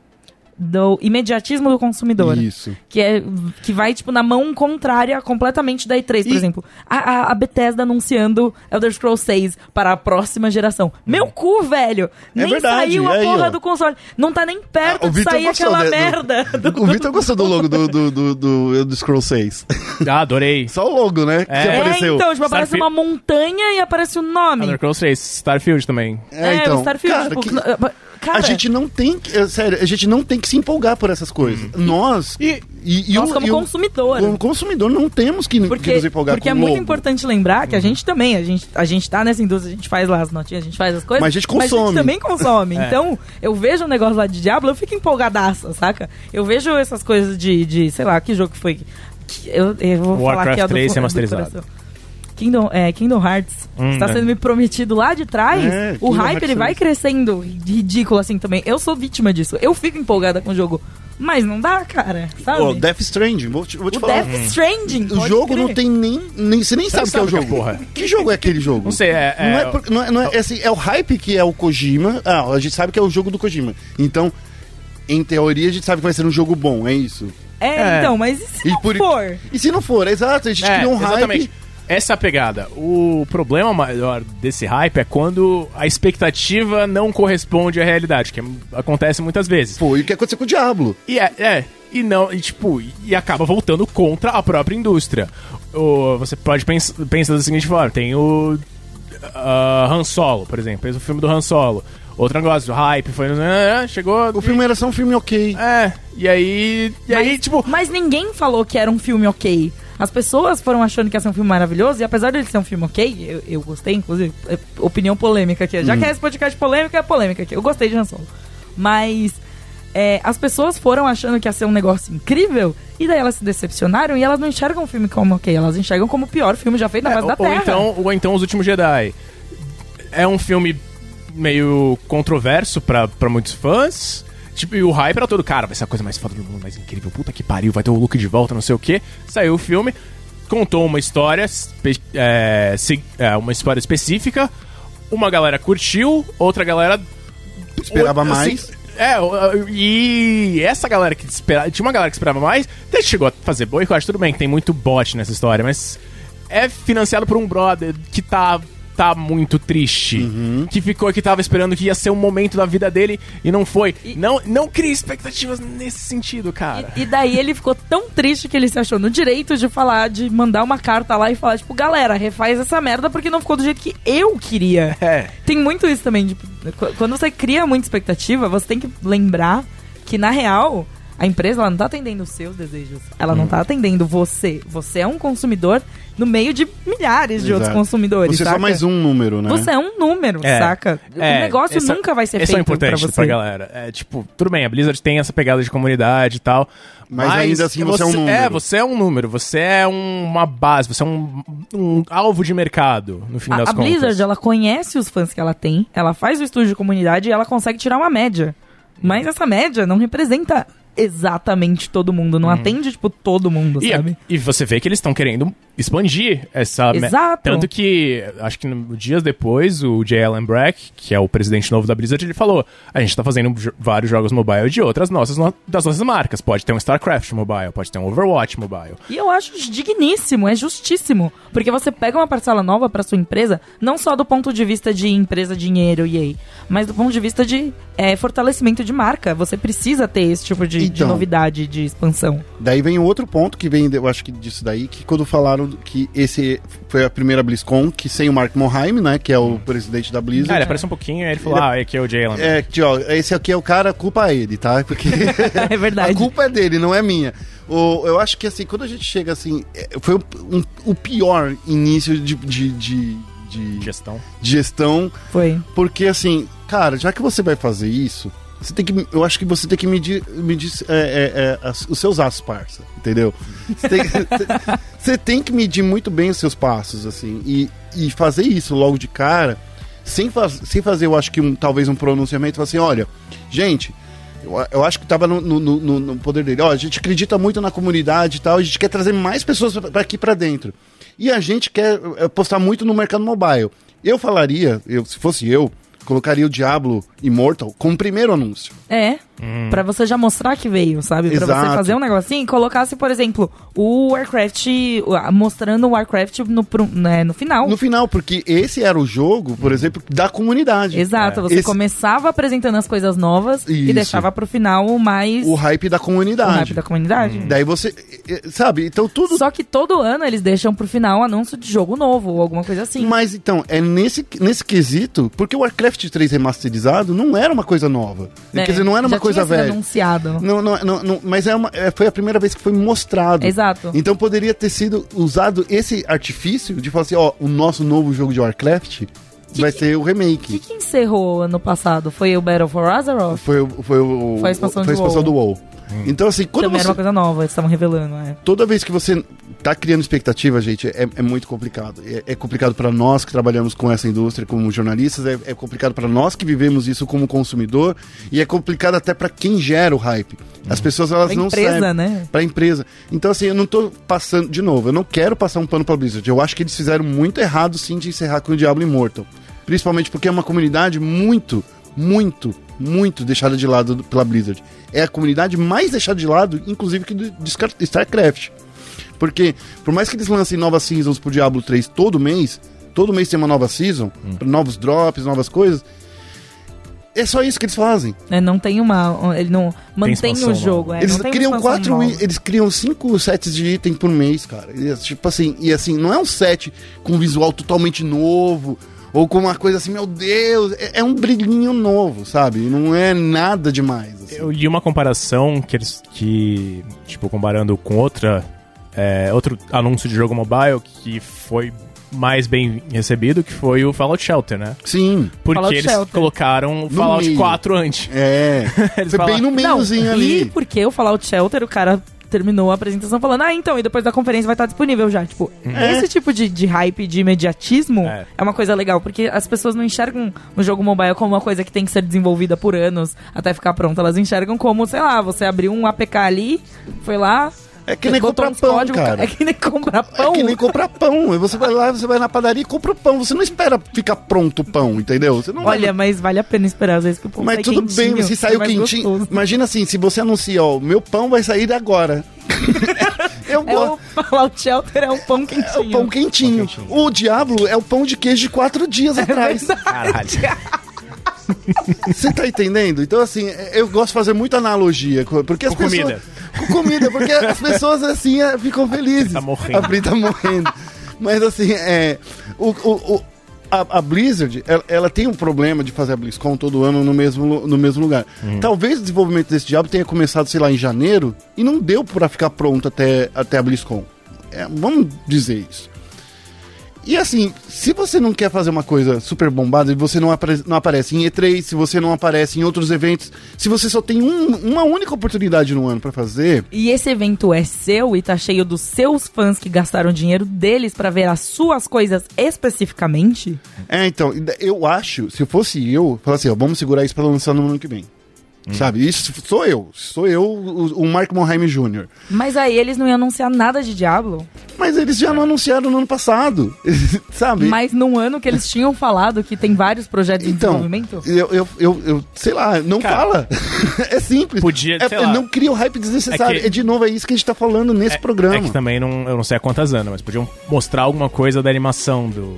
do imediatismo do consumidor. Isso. Que, é, que vai, tipo, na mão contrária completamente da E3, por E- exemplo. A, a, a Bethesda anunciando Elder Scrolls 6 para a próxima geração. Meu cu, velho! Nem. É verdade, saiu a aí, porra ó. do console. Não tá nem perto Ah, o de sair gostou, aquela né, do- merda. do- O Vitor gostou do logo do, do, do, do Elder Scrolls 6. Ah, adorei. Só o logo, né? Que É. que É, apareceu. então, tipo, aparece Starfield- uma montanha e aparece o nome. Elder Scrolls 3, Starfield também. É, então, o Starfield, cara, tipo, que- cara, a gente não tem que, é, sério, a gente não tem que se empolgar por essas coisas. Nós E- e, e nós o- como e o- consumidor. como consumidor não temos que, que Porque, nos empolgar porque com é muito importante lembrar que a gente também, a gente, a gente tá nessa indústria, a gente faz lá as notinhas, a gente faz as coisas. Mas a gente Mas a consome. gente também consome. É. Então, eu vejo um negócio lá de Diablo, eu fico empolgadaça, saca? Eu vejo essas coisas de, de sei lá, que jogo que foi. que eu, eu vou falar Warcraft que é do, 3 do remasterizado. coração. Kingdom, é, Kingdom Hearts Hum, está é. sendo me prometido lá de trás. É, o Kingdom hype Hearts ele vai 3. crescendo ridículo assim também. Eu sou vítima disso. Eu fico empolgada com o jogo. Mas não dá, cara. Sabe? Ô, Death Stranding, vou te, vou te o falar. Death Stranding. O jogo crer. não tem nem, nem. Você nem sabe o que é o o é, jogo. porra. Que jogo é aquele jogo? Não sei, é. Não é- é, por- não é, não é- é assim, é o hype que é o Kojima. Ah, a gente sabe que é o jogo do Kojima. Então, em teoria, a gente sabe que vai ser um jogo bom, é isso. É, É. então, mas e se E não por- for? E se não for, exato, a gente É, criou um exatamente. hype. Essa é a pegada. O problema maior desse hype é quando a expectativa não corresponde à realidade, que acontece muitas vezes. Foi o que aconteceu com o Diablo. E é, é, e não, e tipo, e acaba voltando contra a própria indústria. O, você pode pens pensar da seguinte forma: tem o ah, Han Solo, por exemplo, fez o filme do Han Solo. Outro negócio, hype, foi. ah, chegou. O filme era só um filme ok. É, e aí. E aí, mas, tipo. mas ninguém falou que era um filme ok. As pessoas foram achando que ia ser um filme maravilhoso, e apesar dele ser um filme ok, eu, eu gostei, inclusive, é, opinião polêmica aqui. Já que é esse podcast polêmica, é polêmica aqui. Eu gostei de Han Solo. Mas é, as pessoas foram achando que ia ser um negócio incrível, e daí elas se decepcionaram e elas não enxergam o filme como ok, elas enxergam como o pior filme já feito na É, face da ou, Terra. então, ou então Os Últimos Jedi. É um filme meio controverso pra muitos fãs. Tipo, e o hype era todo, cara, vai ser a coisa mais foda do mundo, mais incrível. Puta que pariu, vai ter o Luke de volta, não sei o quê. Saiu o filme, contou uma história, é, é, uma história específica. Uma galera curtiu, outra galera Esperava Outra, mais. assim, é, e essa galera que esperava. Tinha uma galera que esperava mais, até chegou a fazer boicote, tudo bem, que tem muito bot nessa história, mas é financiado por um brother que tá. Tá muito triste. Uhum. Que ficou, que tava esperando que ia ser um momento da vida dele e não foi. Não, não crie expectativas nesse sentido, cara. E, e daí ele ficou tão triste que ele se achou no direito de falar, de mandar uma carta lá e falar, tipo, galera, refaz essa merda porque não ficou do jeito que eu queria. É. Tem muito isso também. Tipo, qu- quando você cria muita expectativa, você tem que lembrar que, na real, a empresa ela não tá atendendo os seus desejos. Ela Hum. não tá atendendo você. Você é um consumidor no meio de milhares de Exato. outros consumidores. Você é saca? só mais um número, né? Você é um número, É. saca? É, o negócio essa- nunca vai ser é feito pra importante você. pra galera. É, tipo, tudo bem, a Blizzard tem essa pegada de comunidade e tal. Mas ainda assim você é um número. É, você é um número, você é um- uma base, você é um, um alvo de mercado, no fim A, das a contas. Blizzard, ela conhece os fãs que ela tem, ela faz o estudo de comunidade e ela consegue tirar uma média. Mas essa média não representa exatamente todo mundo, não atende, tipo, todo mundo. E, sabe? e você vê que eles estão querendo expandir essa. me- Exato. Tanto que, acho que no- dias depois, o J. Allen Brack, que é o presidente novo da Blizzard, ele falou: a gente tá fazendo vários jogos mobile de outras nossas, no- das nossas marcas. Pode ter um StarCraft mobile, pode ter um Overwatch mobile. E eu acho digníssimo, é justíssimo. Porque você pega uma parcela nova pra sua empresa, não só do ponto de vista de empresa, dinheiro e aí, mas do ponto de vista de é, fortalecimento de marca. Você precisa ter esse tipo de, de Então. novidade, de expansão. Daí vem outro ponto que vem, eu acho que disso daí, que quando falaram que esse foi a primeira BlizzCon, que sem o Mark Moheim, né, que é o presidente da Blizzard. Ah, ele apareceu um pouquinho e ele falou: Ele- ah, aqui é o J. Allen Brack. É, que, ó, esse aqui é o cara, a culpa é ele, tá? Porque É verdade. a culpa é dele, não é minha. O, eu acho que assim, quando a gente chega assim, é, foi um- um- o pior início de, de, de, de- Gestão. de gestão, Foi. porque assim, cara, já que você vai fazer isso, você tem que, eu acho que você tem que medir, medir é, é, é, os seus passos, parça, entendeu? Você tem, você tem que medir muito bem os seus passos, assim, e, e fazer isso logo de cara, sem, faz, sem fazer, eu acho que um, talvez um pronunciamento, assim, olha, gente, eu, eu acho que tava no, no- no- no poder dele, ó, a gente acredita muito na comunidade e tal, a gente quer trazer mais pessoas pra aqui pra dentro. E a gente quer apostar muito no mercado mobile. Eu falaria, eu, se fosse eu, colocaria o Diablo Immortal como primeiro anúncio. É. Pra você já mostrar que veio, sabe? Pra você fazer um negocinho e colocasse, por exemplo, o Warcraft. o- Mostrando o Warcraft no, né, no final. No final, porque esse era o jogo, por exemplo, da comunidade. Exato, É. você Esse- começava apresentando as coisas novas e Isso. deixava pro final o mais. O hype da o comunidade. hype da comunidade. Daí você, sabe, então tudo Só que todo ano eles deixam pro final um anúncio de jogo novo ou alguma coisa assim. Mas então, é nesse, nesse quesito, porque o Warcraft 3 remasterizado não era uma coisa nova. É, Quer dizer, não era uma coisa velha. anunciado. Não, não, não, não, mas é uma, é, foi a primeira vez que foi mostrado. Exato. Então poderia ter sido usado esse artifício de falar assim, ó, o nosso novo jogo de Warcraft vai que- ser o O que, remake. que encerrou ano passado? Foi o Battle for Azeroth? Foi, foi, o, Foi a expansão foi a expansão WoW. do WoW. Então assim, quando Também você, era uma coisa nova, eles estavam revelando, é. toda vez que você tá criando expectativa, gente, é, é muito complicado. É, é complicado para nós que trabalhamos com essa indústria como jornalistas, é, é complicado para nós que vivemos isso como consumidor e é complicado até para quem gera o hype. As pessoas elas Pra não empresa, sabem. né? Pra empresa. Então, assim, eu não tô passando. De novo, eu não quero passar um pano pra Blizzard. Eu acho que eles fizeram muito errado, sim, de encerrar com o Diablo Immortal. Principalmente porque é uma comunidade muito, muito, muito deixada de lado do- pela Blizzard. É a comunidade mais deixada de lado, inclusive, que do, de Star- StarCraft. Porque, por mais que eles lancem novas seasons pro Diablo 3 todo mês, todo mês tem uma nova season, novos drops, novas coisas. É só isso que eles fazem. É, não tem uma. Ele não mantém expansão o jogo. é, Eles não tem uma criam quatro, nova. eles criam cinco sets de item por mês, cara. E, tipo assim, e assim, não é um set com visual totalmente novo ou com uma coisa assim, meu Deus, é, é um brilhinho novo, sabe? Não é nada demais. assim. Eu li uma comparação que eles. que. Tipo, comparando com outra. é, outro anúncio de jogo mobile que foi mais bem recebido, que foi o Fallout Shelter, né? Sim. Porque Fallout eles Shelter. colocaram o Fallout meio. 4 antes. É. Eles Foi falam- bem no meiozinho Não, ali. E porque o Fallout Shelter, o cara terminou a apresentação falando, ah, então, e depois da conferência vai estar disponível já. Tipo, esse tipo de, de hype, de imediatismo, É. é. uma coisa legal, porque as pessoas não enxergam o jogo mobile como uma coisa que tem que ser desenvolvida por anos até ficar pronta. Elas enxergam como, sei lá, você abriu um APK ali, foi lá. É que nem comprar pão, códigos, cara. É que nem comprar É pão. que nem comprar pão. Você vai lá, você vai na padaria e compra o pão. Você não espera ficar pronto o pão, entendeu? Você não vai- Olha, mas vale a pena esperar às vezes que o pão Mas sai tudo quentinho, bem, se é saiu quentinho. gostoso. Imagina assim, se você anuncia, ó, meu pão vai sair agora. Eu É gosto. o Fallout Shelter é um pão quentinho. É o pão quentinho. O Diablo é o pão de queijo de quatro dias É atrás. Caralho. Você tá entendendo? Então, assim, eu gosto de fazer muita analogia. Porque as Com pessoas. comida. Com comida, porque as pessoas, assim, é, ficam felizes. Tá morrendo. A Bri tá morrendo. Mas, assim, é. O, o, o- a, a Blizzard, ela, ela tem um problema de fazer a BlizzCon todo ano no mesmo, no mesmo lugar. Uhum. Talvez o desenvolvimento desse diabo tenha começado, sei lá, em janeiro e não deu pra ficar pronto até, até a BlizzCon. É, vamos dizer isso. E assim, se você não quer fazer uma coisa super bombada e você não, apare- não aparece em E3, se você não aparece em outros eventos, se você só tem um- uma única oportunidade no ano pra fazer, E esse evento é seu e tá cheio dos seus fãs que gastaram dinheiro deles pra ver as suas coisas especificamente. É, então, eu acho, se fosse eu, falar assim, ó, vamos segurar isso pra lançar no ano que vem. Sabe? Isso sou eu. Sou eu, o, o Mark Monheim Jr. Mas aí eles não iam anunciar nada de Diablo. Mas eles já não anunciaram no ano passado. sabe? Mas num ano que eles tinham falado que tem vários projetos em Então, desenvolvimento. eu, eu, eu, eu- sei lá, não Cara, fala. é simples. podia, é, sei lá. Não cria o hype desnecessário. É que- É de novo, é isso que a gente tá falando nesse programa. É que também não, eu não sei há quantas anos, mas podiam mostrar alguma coisa da animação do.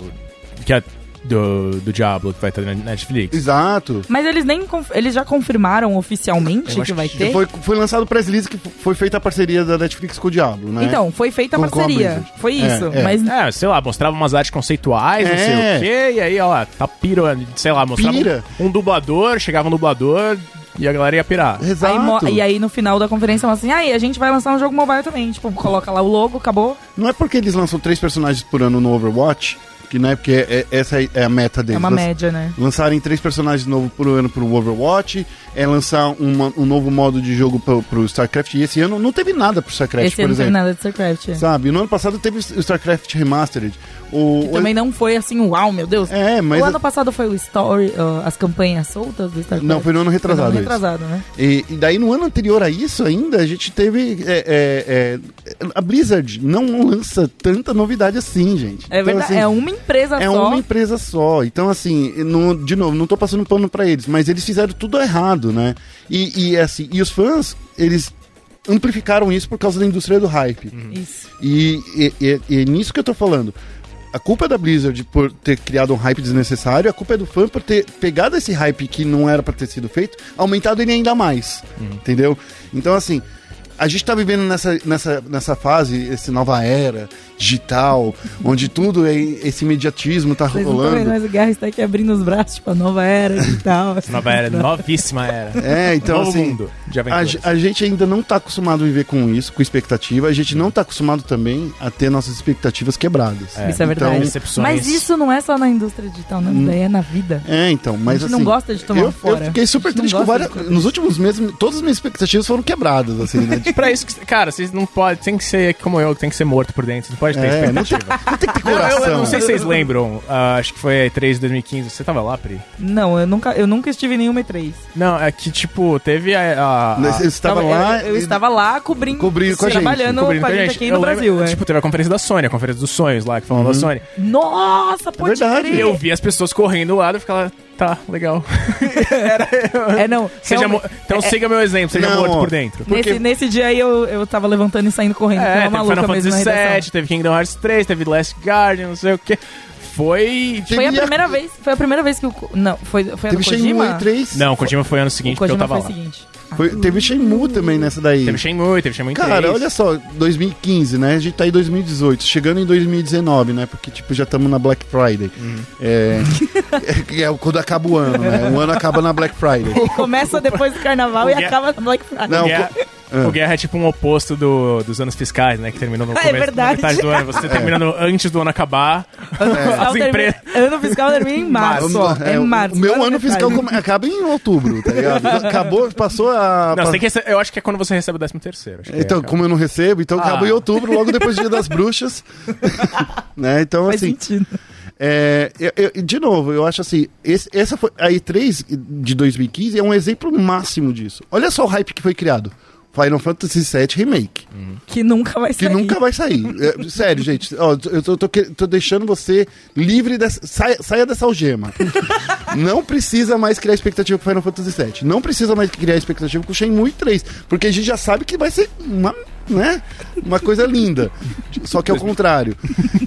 Que é do, do Diablo que vai ter na Netflix. Exato. Mas eles nem eles já confirmaram oficialmente que vai que ter. Foi, foi lançado o press release que foi feita a parceria da Netflix com o Diablo, né? Então, foi feita a Com- a parceria. Blizzard. Foi É, isso. é. Mas É, sei lá, mostrava umas artes conceituais, não sei É. o quê, e aí, ó, tá pira, sei lá, mostrava Pira. um, um dublador, chegava um dublador e a galera ia pirar. Exato. Aí e aí no final da conferência assim, aí a gente vai lançar um jogo mobile também. Tipo, coloca lá o logo, acabou. Não é porque eles lançam três personagens por ano no Overwatch, que não é porque é- é- essa é a meta deles. É uma Lanç- média, né? Lançarem três personagens novos por ano pro Overwatch, é lançar uma- um novo modo de jogo pro, pro StarCraft. E esse ano não teve nada pro StarCraft, Esse por ano não teve exemplo. nada de StarCraft. é. Sabe? No ano passado teve o StarCraft Remastered. O, também não foi assim, uau, meu Deus. É, mas. O ano passado foi o Story, ó, as campanhas soltas do StarCraft. Não, foi no ano retrasado Foi no esse. retrasado, né? E, e daí no ano anterior a isso ainda, a gente teve. é, é, é, a Blizzard não lança tanta novidade assim, gente. É Então, verdade, assim, é uma empresa É só. uma empresa só. Então, assim, não- de novo, não tô passando pano pra eles, mas eles fizeram tudo errado, né? E, e, assim, e os fãs, eles amplificaram isso por causa da indústria do hype. Isso. E, e, e- e é nisso que eu tô falando. A culpa é da Blizzard por ter criado um hype desnecessário, a culpa é do fã por ter pegado esse hype que não era pra ter sido feito, aumentado ele ainda mais. Entendeu? Então, assim, a gente tá vivendo nessa, nessa, nessa fase, essa nova era digital, onde tudo é esse imediatismo tá Vocês rolando. mas o Guerra está aqui abrindo os braços, tipo, a nova era e tal. Nova era, novíssima era. É, então Novo assim. mundo de A, aventuras. a gente ainda não tá acostumado a viver com isso, com expectativa. A gente não tá acostumado também a ter nossas expectativas quebradas. É, Isso é verdade. decepções. Mas isso não é só na indústria digital, não. Daí é na vida. É, então, mas a gente assim. não gosta de tomar eu, fora. eu fiquei super triste com várias. Nos últimos meses, todas as minhas expectativas foram quebradas, assim, né? E pra isso, que, cara, vocês não podem. Tem que ser como eu, que tem que ser morto por dentro. Não pode ter É, não expectativa. Não tem que ter Eu, eu- coração. eu não sei se vocês lembram, ah, acho que foi a E3 de 2015. Você tava lá, Pri? Não, eu nunca, eu nunca estive em nenhuma E3. Não, é que, tipo, teve a. a, a Você estava Tava- lá. Eu, eu e- estava lá cobrindo, Cobrindo com a gente, trabalhando cobrindo com a gente aqui Eu no lembro, Brasil. é. Tipo, teve a conferência da Sony, a conferência dos sonhos lá, que falando da Sony. Nossa, pode verdade. crer. E eu vi as pessoas correndo lá e ficava, tá, legal. É, não. Seja mo- então siga meu exemplo, seja Não, morto por dentro. porque- Nesse, nesse dia aí eu, eu tava levantando e saindo correndo. É, É, teve maluca Final Fantasy. VII, teve Kingdom Hearts 3, teve Last Guardian, não sei o que. Foi. Foi a Teve a- primeira vez. Foi a primeira vez que o. Não, foi, foi a do Teve Shenmue Kojima? E3. Não, o Kojima foi ano seguinte, o porque eu Kojima tava foi lá. o seguinte. Foi- teve Shenmue também nessa daí. Teve Shenmue, teve Shenmue 3. Cara, olha só, 2015, né? A gente tá em 2018, chegando em 2019, né? Porque, tipo, já estamos na Black Friday. Uhum. É, é, é quando acaba o ano, né? O ano acaba na Black Friday. Começa depois do carnaval e acaba no Black Friday. Não, Ah. O Guerra é tipo um oposto do, dos anos fiscais, né? Que terminou no É começo verdade. na metade do ano. Você terminando antes do ano acabar. As Termina- empresas. Ano fiscal termina em março. ó. É, É, março. O meu ano fiscal come- acaba em outubro, tá ligado? Acabou, passou a. Não, que rece- eu acho que é quando você recebe o 13 terceiro. que Então, é, como eu não recebo, então Ah. acabou em outubro, logo depois do Dia das Bruxas. né? Então, Faz assim. sentido. É, eu- eu- de novo, eu acho assim, esse- essa foi, a E3 de 2015 é um exemplo máximo disso. Olha só o hype que foi criado. Final Fantasy VII Remake, Que nunca vai que sair. nunca vai sair. É, sério, gente, ó, eu tô, tô que- tô deixando você livre dessa. Saia, saia dessa algema. Não precisa mais criar expectativa com Final Fantasy VII. Não precisa mais criar expectativa com Shenmue 3. Porque a gente já sabe que vai ser uma, né, uma coisa linda. Só que é o contrário.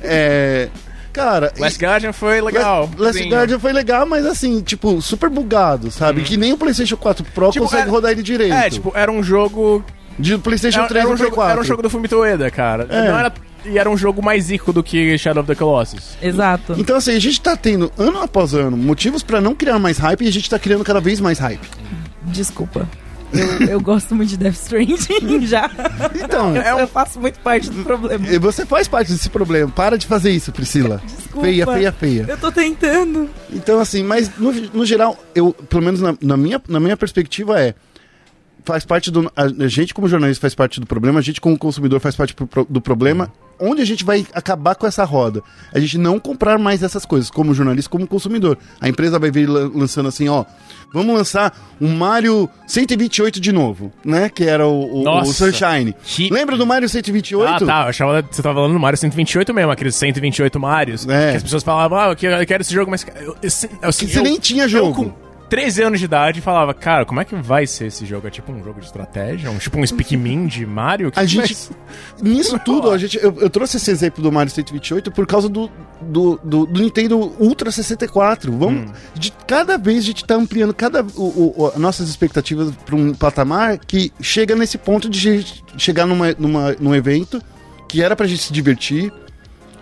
É, cara. Last Guardian foi legal. Last Sim. Guardian foi legal, mas assim, tipo, super bugado, sabe? Que nem o PlayStation 4 Pro Tipo, consegue era- rodar ele direito. É, tipo, era um jogo. de PlayStation Era, 3 era um e Play jogo 4. era um jogo do Fumito Ueda, cara. É. Não era, e era um jogo mais rico do que Shadow of the Colossus. Exato. Então, assim, a gente tá tendo, ano após ano, motivos pra não criar mais hype e a gente tá criando cada vez mais hype. Desculpa. Eu, eu gosto muito de Death Stranding já. Então, Eu, É um- eu faço muito parte do problema. e você faz parte desse problema. Para de fazer isso, Priscila. Desculpa. Feia, feia, feia. Eu tô tentando. Então, assim, mas no, no geral, eu, pelo menos na, na minha, na minha perspectiva, é. Faz parte do. A, gente, como jornalista, faz parte do problema, a gente, como consumidor, faz parte pro- do problema. Onde a gente vai acabar com essa roda? A gente não comprar mais essas coisas, como jornalista, como consumidor. A empresa vai vir lan- lançando assim, ó. Vamos lançar um Mario 128 de novo, né? Que era o, o- o Nossa. Sunshine. Que- Lembra do Mario 128? Ah, tá. Eu achava que você tava falando do Mario 128 mesmo, aqueles 128 Marios. É. Que as pessoas falavam, ah, eu quero, eu quero esse jogo, mas. Eu, assim, assim, Que você eu- nem tinha Eu jogo. Com 13 anos de idade falava, cara, como é que vai ser esse jogo? É tipo um jogo de estratégia? Um, tipo um Speak Me de Mario? Que A que gente, vai- nisso tudo, a gente, eu, eu trouxe esse exemplo do Mario 128 por causa do, do, do, do Nintendo Ultra 64. Vamos, de, cada vez a gente tá ampliando cada, o, o- o- nossas expectativas para um patamar que chega nesse ponto de gente chegar numa, numa, num evento que era pra gente se divertir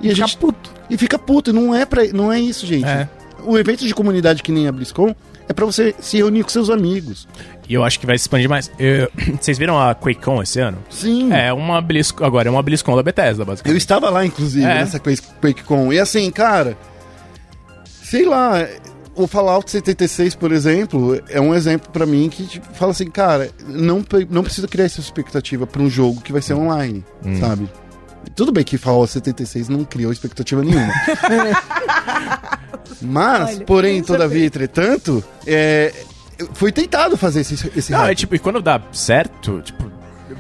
e a gente puto. e fica puto. E Não é, pra, não é isso, gente. É. O evento de comunidade que nem a BlizzCon é pra você se reunir com seus amigos. E eu acho que vai se expandir mais. Eu- Vocês viram a QuakeCon esse ano? Sim. É uma BlizzCon, agora é uma BlizzCon da Bethesda, Eu basicamente. estava lá, inclusive, É. nessa Quake- QuakeCon. E assim, cara, sei lá, o Fallout 76, por exemplo, é um exemplo pra mim que tipo, fala assim, cara, não, não precisa criar essa expectativa pra um jogo que vai ser online, Hum. sabe? Tudo bem que Fallout 76 não criou expectativa nenhuma. Mas, Olha, porém, deixa todavia, entretanto, é, foi tentado fazer esse, esse Não, é tipo, e quando dá certo, tipo,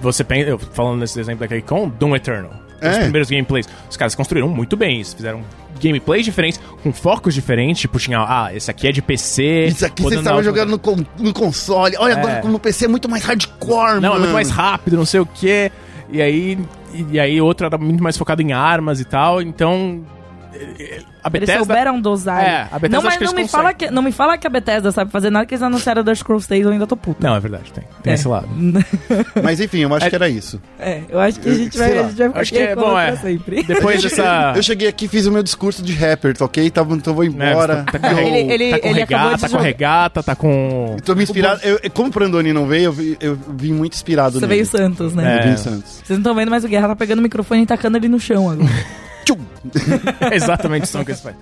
você pensa, eu falando nesse exemplo da QuakeCon, Doom Eternal. Os É. primeiros gameplays. Os caras construíram muito bem isso. Fizeram gameplays diferentes, com focos diferentes. Tipo, tinha, ah, esse aqui é de PC. Isso aqui você estava jogando no, con- no console. Olha, É. agora no PC é muito mais hardcore, Não, mano. é muito mais rápido, não sei o quê. E aí, e aí outro era muito mais focado em armas e tal. Então, a Eles Bethesda... souberam dosar. É, a Bethesda não, mas que não eles me, fala que, não me fala que a Bethesda sabe fazer nada que eles anunciaram Dark Scrolls 3 eu ainda tô puta. Não, é verdade, tem. Tem É. esse lado. Mas enfim, eu acho É- que era isso. É, eu acho que a gente Sei vai, a gente vai ficar Acho que é aqui bom, é. pra sempre. Depois dessa... Eu cheguei aqui e fiz o meu discurso de rapper, tá ok? Tava, então vou embora. É, tá, tá com, Eu- Ele- ele- tá com ele acabou regata, de tá com regata, tá com... Tô me inspirado. Eu, como o Brandoni não veio, eu, vi- eu vim muito inspirado Você nele. veio Santos, né? É. Eu vim Santos. Vocês não estão vendo, mas o Guerra tá pegando o microfone e tacando ele no chão agora. É exatamente o som que eles fazem.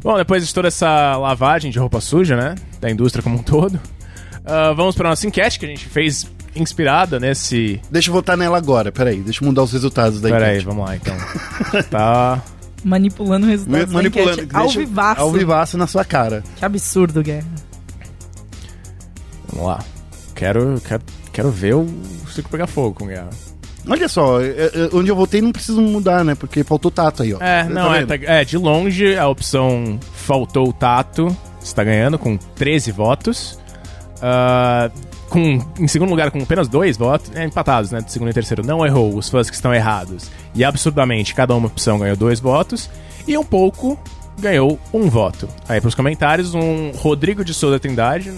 Bom, depois de toda essa lavagem de roupa suja, né? Da indústria como um todo, ah, vamos para nossa enquete que a gente fez inspirada nesse. Deixa eu votar nela agora, peraí. Deixa eu mudar os resultados da enquete. vamos lá então. Tá. Manipulando o resultado da Manipulando. enquete. Ao vivaço. Ao vivaço na sua cara. Que absurdo, Guerra. Vamos lá. Quero, quero, quero ver o circo pegar fogo com guerra. Olha só, é- é- onde eu votei não preciso mudar, né? Porque faltou tato aí, ó. É, Tá não, é, vendo? tá- é, de longe a opção faltou o tato, está ganhando com 13 votos. Ah, com, em segundo lugar, com apenas dois votos, é, empatados, né? De segundo e terceiro, não errou os fãs que estão errados. E absurdamente, cada uma opção ganhou dois votos. E um pouco ganhou um voto. Aí pros comentários, um Rodrigo de Souza Trindade,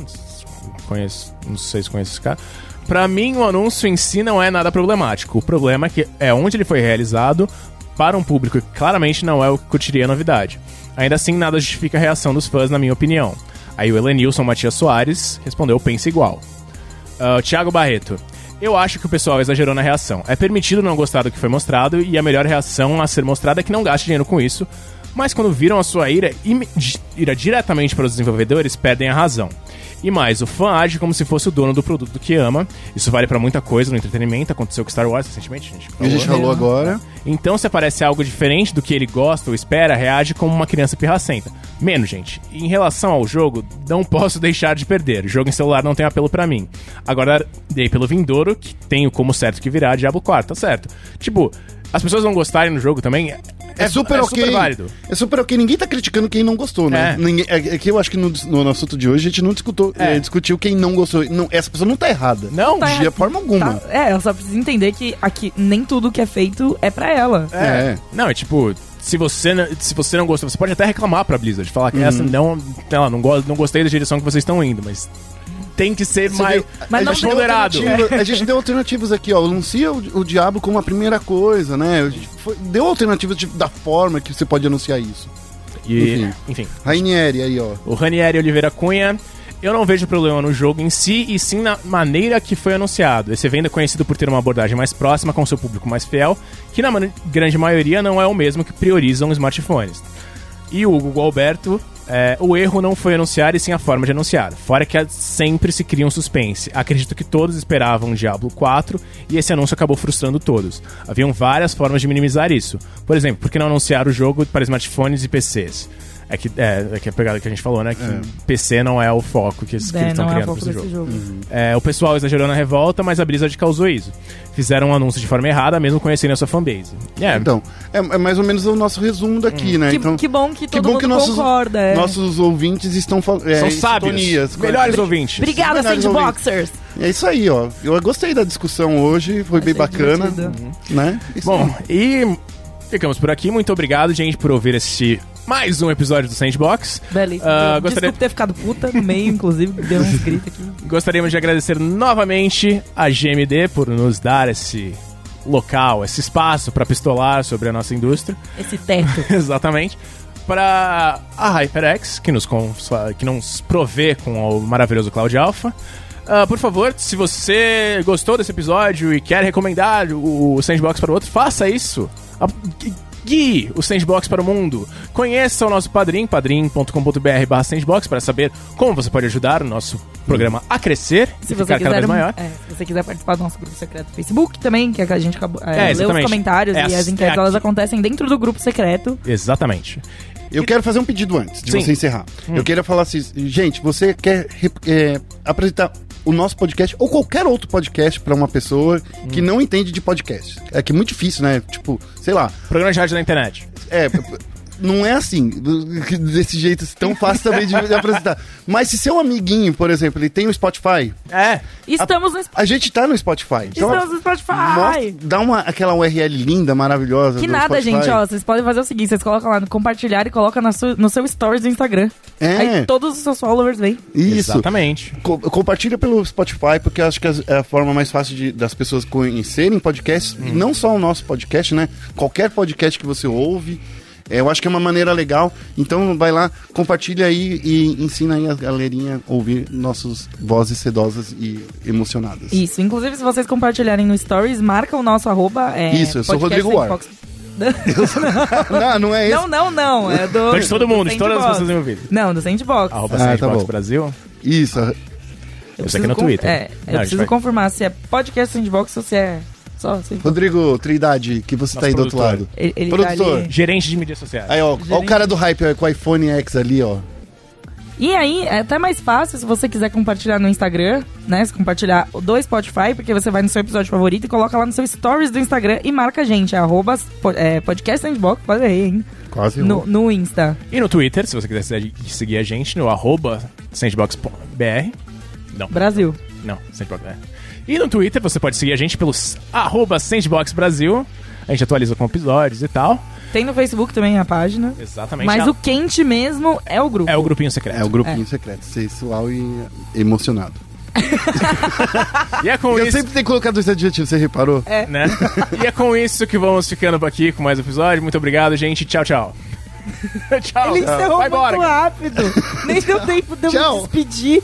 conheço, não sei se conhece esse cara. Pra mim, o anúncio em si não é nada problemático. O problema é que é onde ele foi realizado para um público que claramente não é o que curtiria a novidade. Ainda assim, nada justifica a reação dos fãs, na minha opinião. Aí o Elenilson Matias Soares respondeu: pensa igual. Uh, Thiago Barreto. Eu acho que o pessoal exagerou na reação. É permitido não gostar do que foi mostrado e a melhor reação a ser mostrada é que não gaste dinheiro com isso. Mas quando viram a sua ira, ira diretamente para os desenvolvedores, perdem a razão. E mais, o fã age como se fosse o dono do produto que ama. Isso vale pra muita coisa no entretenimento. Aconteceu com Star Wars recentemente, a gente E a gente falou agora. então, se aparece algo diferente do que ele gosta ou espera, reage como uma criança pirracenta. Menos, gente. Em relação ao jogo, não posso deixar de perder. Jogo em celular não tem apelo pra mim. Agora, dei pelo Vindouro, que tenho como certo que virá Diablo 4, tá certo. Tipo, as pessoas não gostarem no jogo também É, super ok. super válido. É super ok. Ninguém tá criticando quem não gostou, né? É. Ninguém, é, é que eu acho que no, no assunto de hoje a gente não discutou, É. é, discutiu quem não gostou. Não, essa pessoa não tá errada. Não, Tá De forma alguma. Tá, é, ela só precisa entender que aqui nem tudo que é feito é pra ela. É. Não, é tipo, se você, não- se você não gostou, você pode até reclamar pra Blizzard, falar Uhum. que essa não, não, não, go- não gostei da direção que vocês estão indo, mas tem que ser Você mais, vê, Mas a gente deu ponderado. alternativa- A gente deu alternativas aqui, ó. Anuncia o, o diabo como a primeira coisa, né? A gente foi- deu alternativas tipo, da forma que você pode anunciar isso. E, Enfim. enfim. Rainieri aí, ó. O Ranieri Oliveira Cunha. Eu não vejo problema no jogo em si, e sim na maneira que foi anunciado. Esse evento é conhecido por ter uma abordagem mais próxima com seu público mais fiel, que na grande maioria não é o mesmo que priorizam smartphones. E o Hugo Alberto, é, o erro não foi anunciar e sim a forma de anunciar. Fora que sempre se cria um suspense. Acredito que todos esperavam Diablo 4 e esse anúncio acabou frustrando todos. Haviam várias formas de minimizar isso. Por exemplo, por que não anunciar o jogo para smartphones e PCs? É que é, é que a pegada que a gente falou, né? Que PC não é o foco que, eles- que É, eles estão é o criando pra esse jogo. jogo. É, o pessoal exagerou na revolta, mas a Blizzard causou isso. Fizeram um anúncio de forma errada, mesmo conhecendo a sua fanbase. É, Então, é, é mais ou menos o nosso resumo daqui, né? Que, então, que bom que que todo bom que nossos, concorda. é. nossos ouvintes estão falando. É, são sábios. Melhores ouvintes. Obrigada, Sandboxers! É isso aí, ó. Eu gostei da discussão hoje, foi bem Achei bacana. divertido. Né? Isso Bom, aí. e ficamos por aqui. Muito obrigado, gente, por ouvir esse mais um episódio do Sandbox. Belíssimo. Ah, Eu- gostaria- Desculpa ter ficado puta no meio, inclusive, deu uns gritos aqui. Gostaríamos de agradecer novamente a GMD por nos dar esse local, esse espaço para pistolar sobre a nossa indústria. Esse teto. Exatamente. Para a HyperX, que nos, que nos provê com o maravilhoso Cloud Alpha. Ah, por favor, se você gostou desse episódio e quer recomendar o Sandbox para o outro, faça isso. Guie o Sandbox para o mundo. Conheça o nosso padrim, padrim.com.br barra Sandbox, para saber como você pode ajudar o nosso programa a crescer Se e você, ficar cada quiser, vez maior. é, se você quiser participar do nosso grupo secreto do Facebook também, que é que a gente acabou, é, É, lê os comentários É e as enquetes, é elas aqui. acontecem dentro do grupo secreto. Exatamente. Eu quero fazer um pedido antes de Sim. você encerrar. Hum. Eu queria falar assim, gente, você quer é, apresentar o nosso podcast ou qualquer outro podcast pra uma pessoa que Hum. não entende de podcast? É que é muito difícil, né? Tipo, sei lá, Programa de rádio na internet. é. Não é assim, desse jeito tão fácil também de, de apresentar. Mas se seu amiguinho, por exemplo, ele tem o Spotify, É. Estamos no, Sp- a gente tá no Spotify. Então, estamos no Spotify! mostra- dá uma, aquela URL linda, maravilhosa. Que do nada, Spotify. gente, ó. Vocês podem fazer o seguinte: vocês colocam lá no compartilhar e colocam na sua- no seu stories do Instagram. É. Aí todos os seus followers vêm. Isso. Exatamente. Co- compartilha pelo Spotify, porque eu acho que é a forma mais fácil de- das pessoas conhecerem podcasts, e não só o nosso podcast, né? Qualquer podcast que você ouve. É, eu acho que é uma maneira legal. Então vai lá, compartilha aí e ensina aí a galerinha a ouvir nossas vozes sedosas e emocionadas. Isso. Inclusive, se vocês compartilharem no stories, marca o nosso arroba. É, Isso, eu sou Rodrigo War. Sandbox. não, não é esse. Não, não, não. É do. Então, de todo mundo, do de todas as pessoas envolvidas. Não, do Sandbox. Arroba Ah, tá Sandbox bom. Brasil. Isso. Eu Isso aqui no Twitter. É, Não, eu gente preciso vai- confirmar se é podcast Sandbox ou se é só. Sandbox. Rodrigo Trindade, que você tá Nosso aí do outro produtor. lado. Ele, ele tá Produtor. ali. Gerente de mídias sociais. Aí, ó, ó o cara do hype ó, com o iPhone X ali, ó. E aí, é até mais fácil se você quiser compartilhar no Instagram, né? Se compartilhar do Spotify, porque você vai no seu episódio favorito e coloca lá no seu stories do Instagram e marca a gente, arroba po- é, podcast Sandbox, quase errei, hein? Quase No, no Insta. E no Twitter, se você quiser se- seguir a gente, no arroba sandboxbr. Não, Brasil. não, sandboxbr. E no Twitter você pode seguir a gente pelos arroba Sandbox Brasil. A gente atualiza com episódios e tal. Tem no Facebook também a página. Exatamente. Mas ah. o quente mesmo é o grupo. É o grupinho secreto. É o grupinho É. secreto, sexual e emocionado. E é com Eu isso. sempre tenho colocado esse adjetivo, você reparou? É. né? E é com isso que vamos ficando por aqui com mais episódio. Muito obrigado, gente. Tchau, tchau. tchau. Ele encerrou muito embora. rápido. Nem deu tempo de eu me despedir.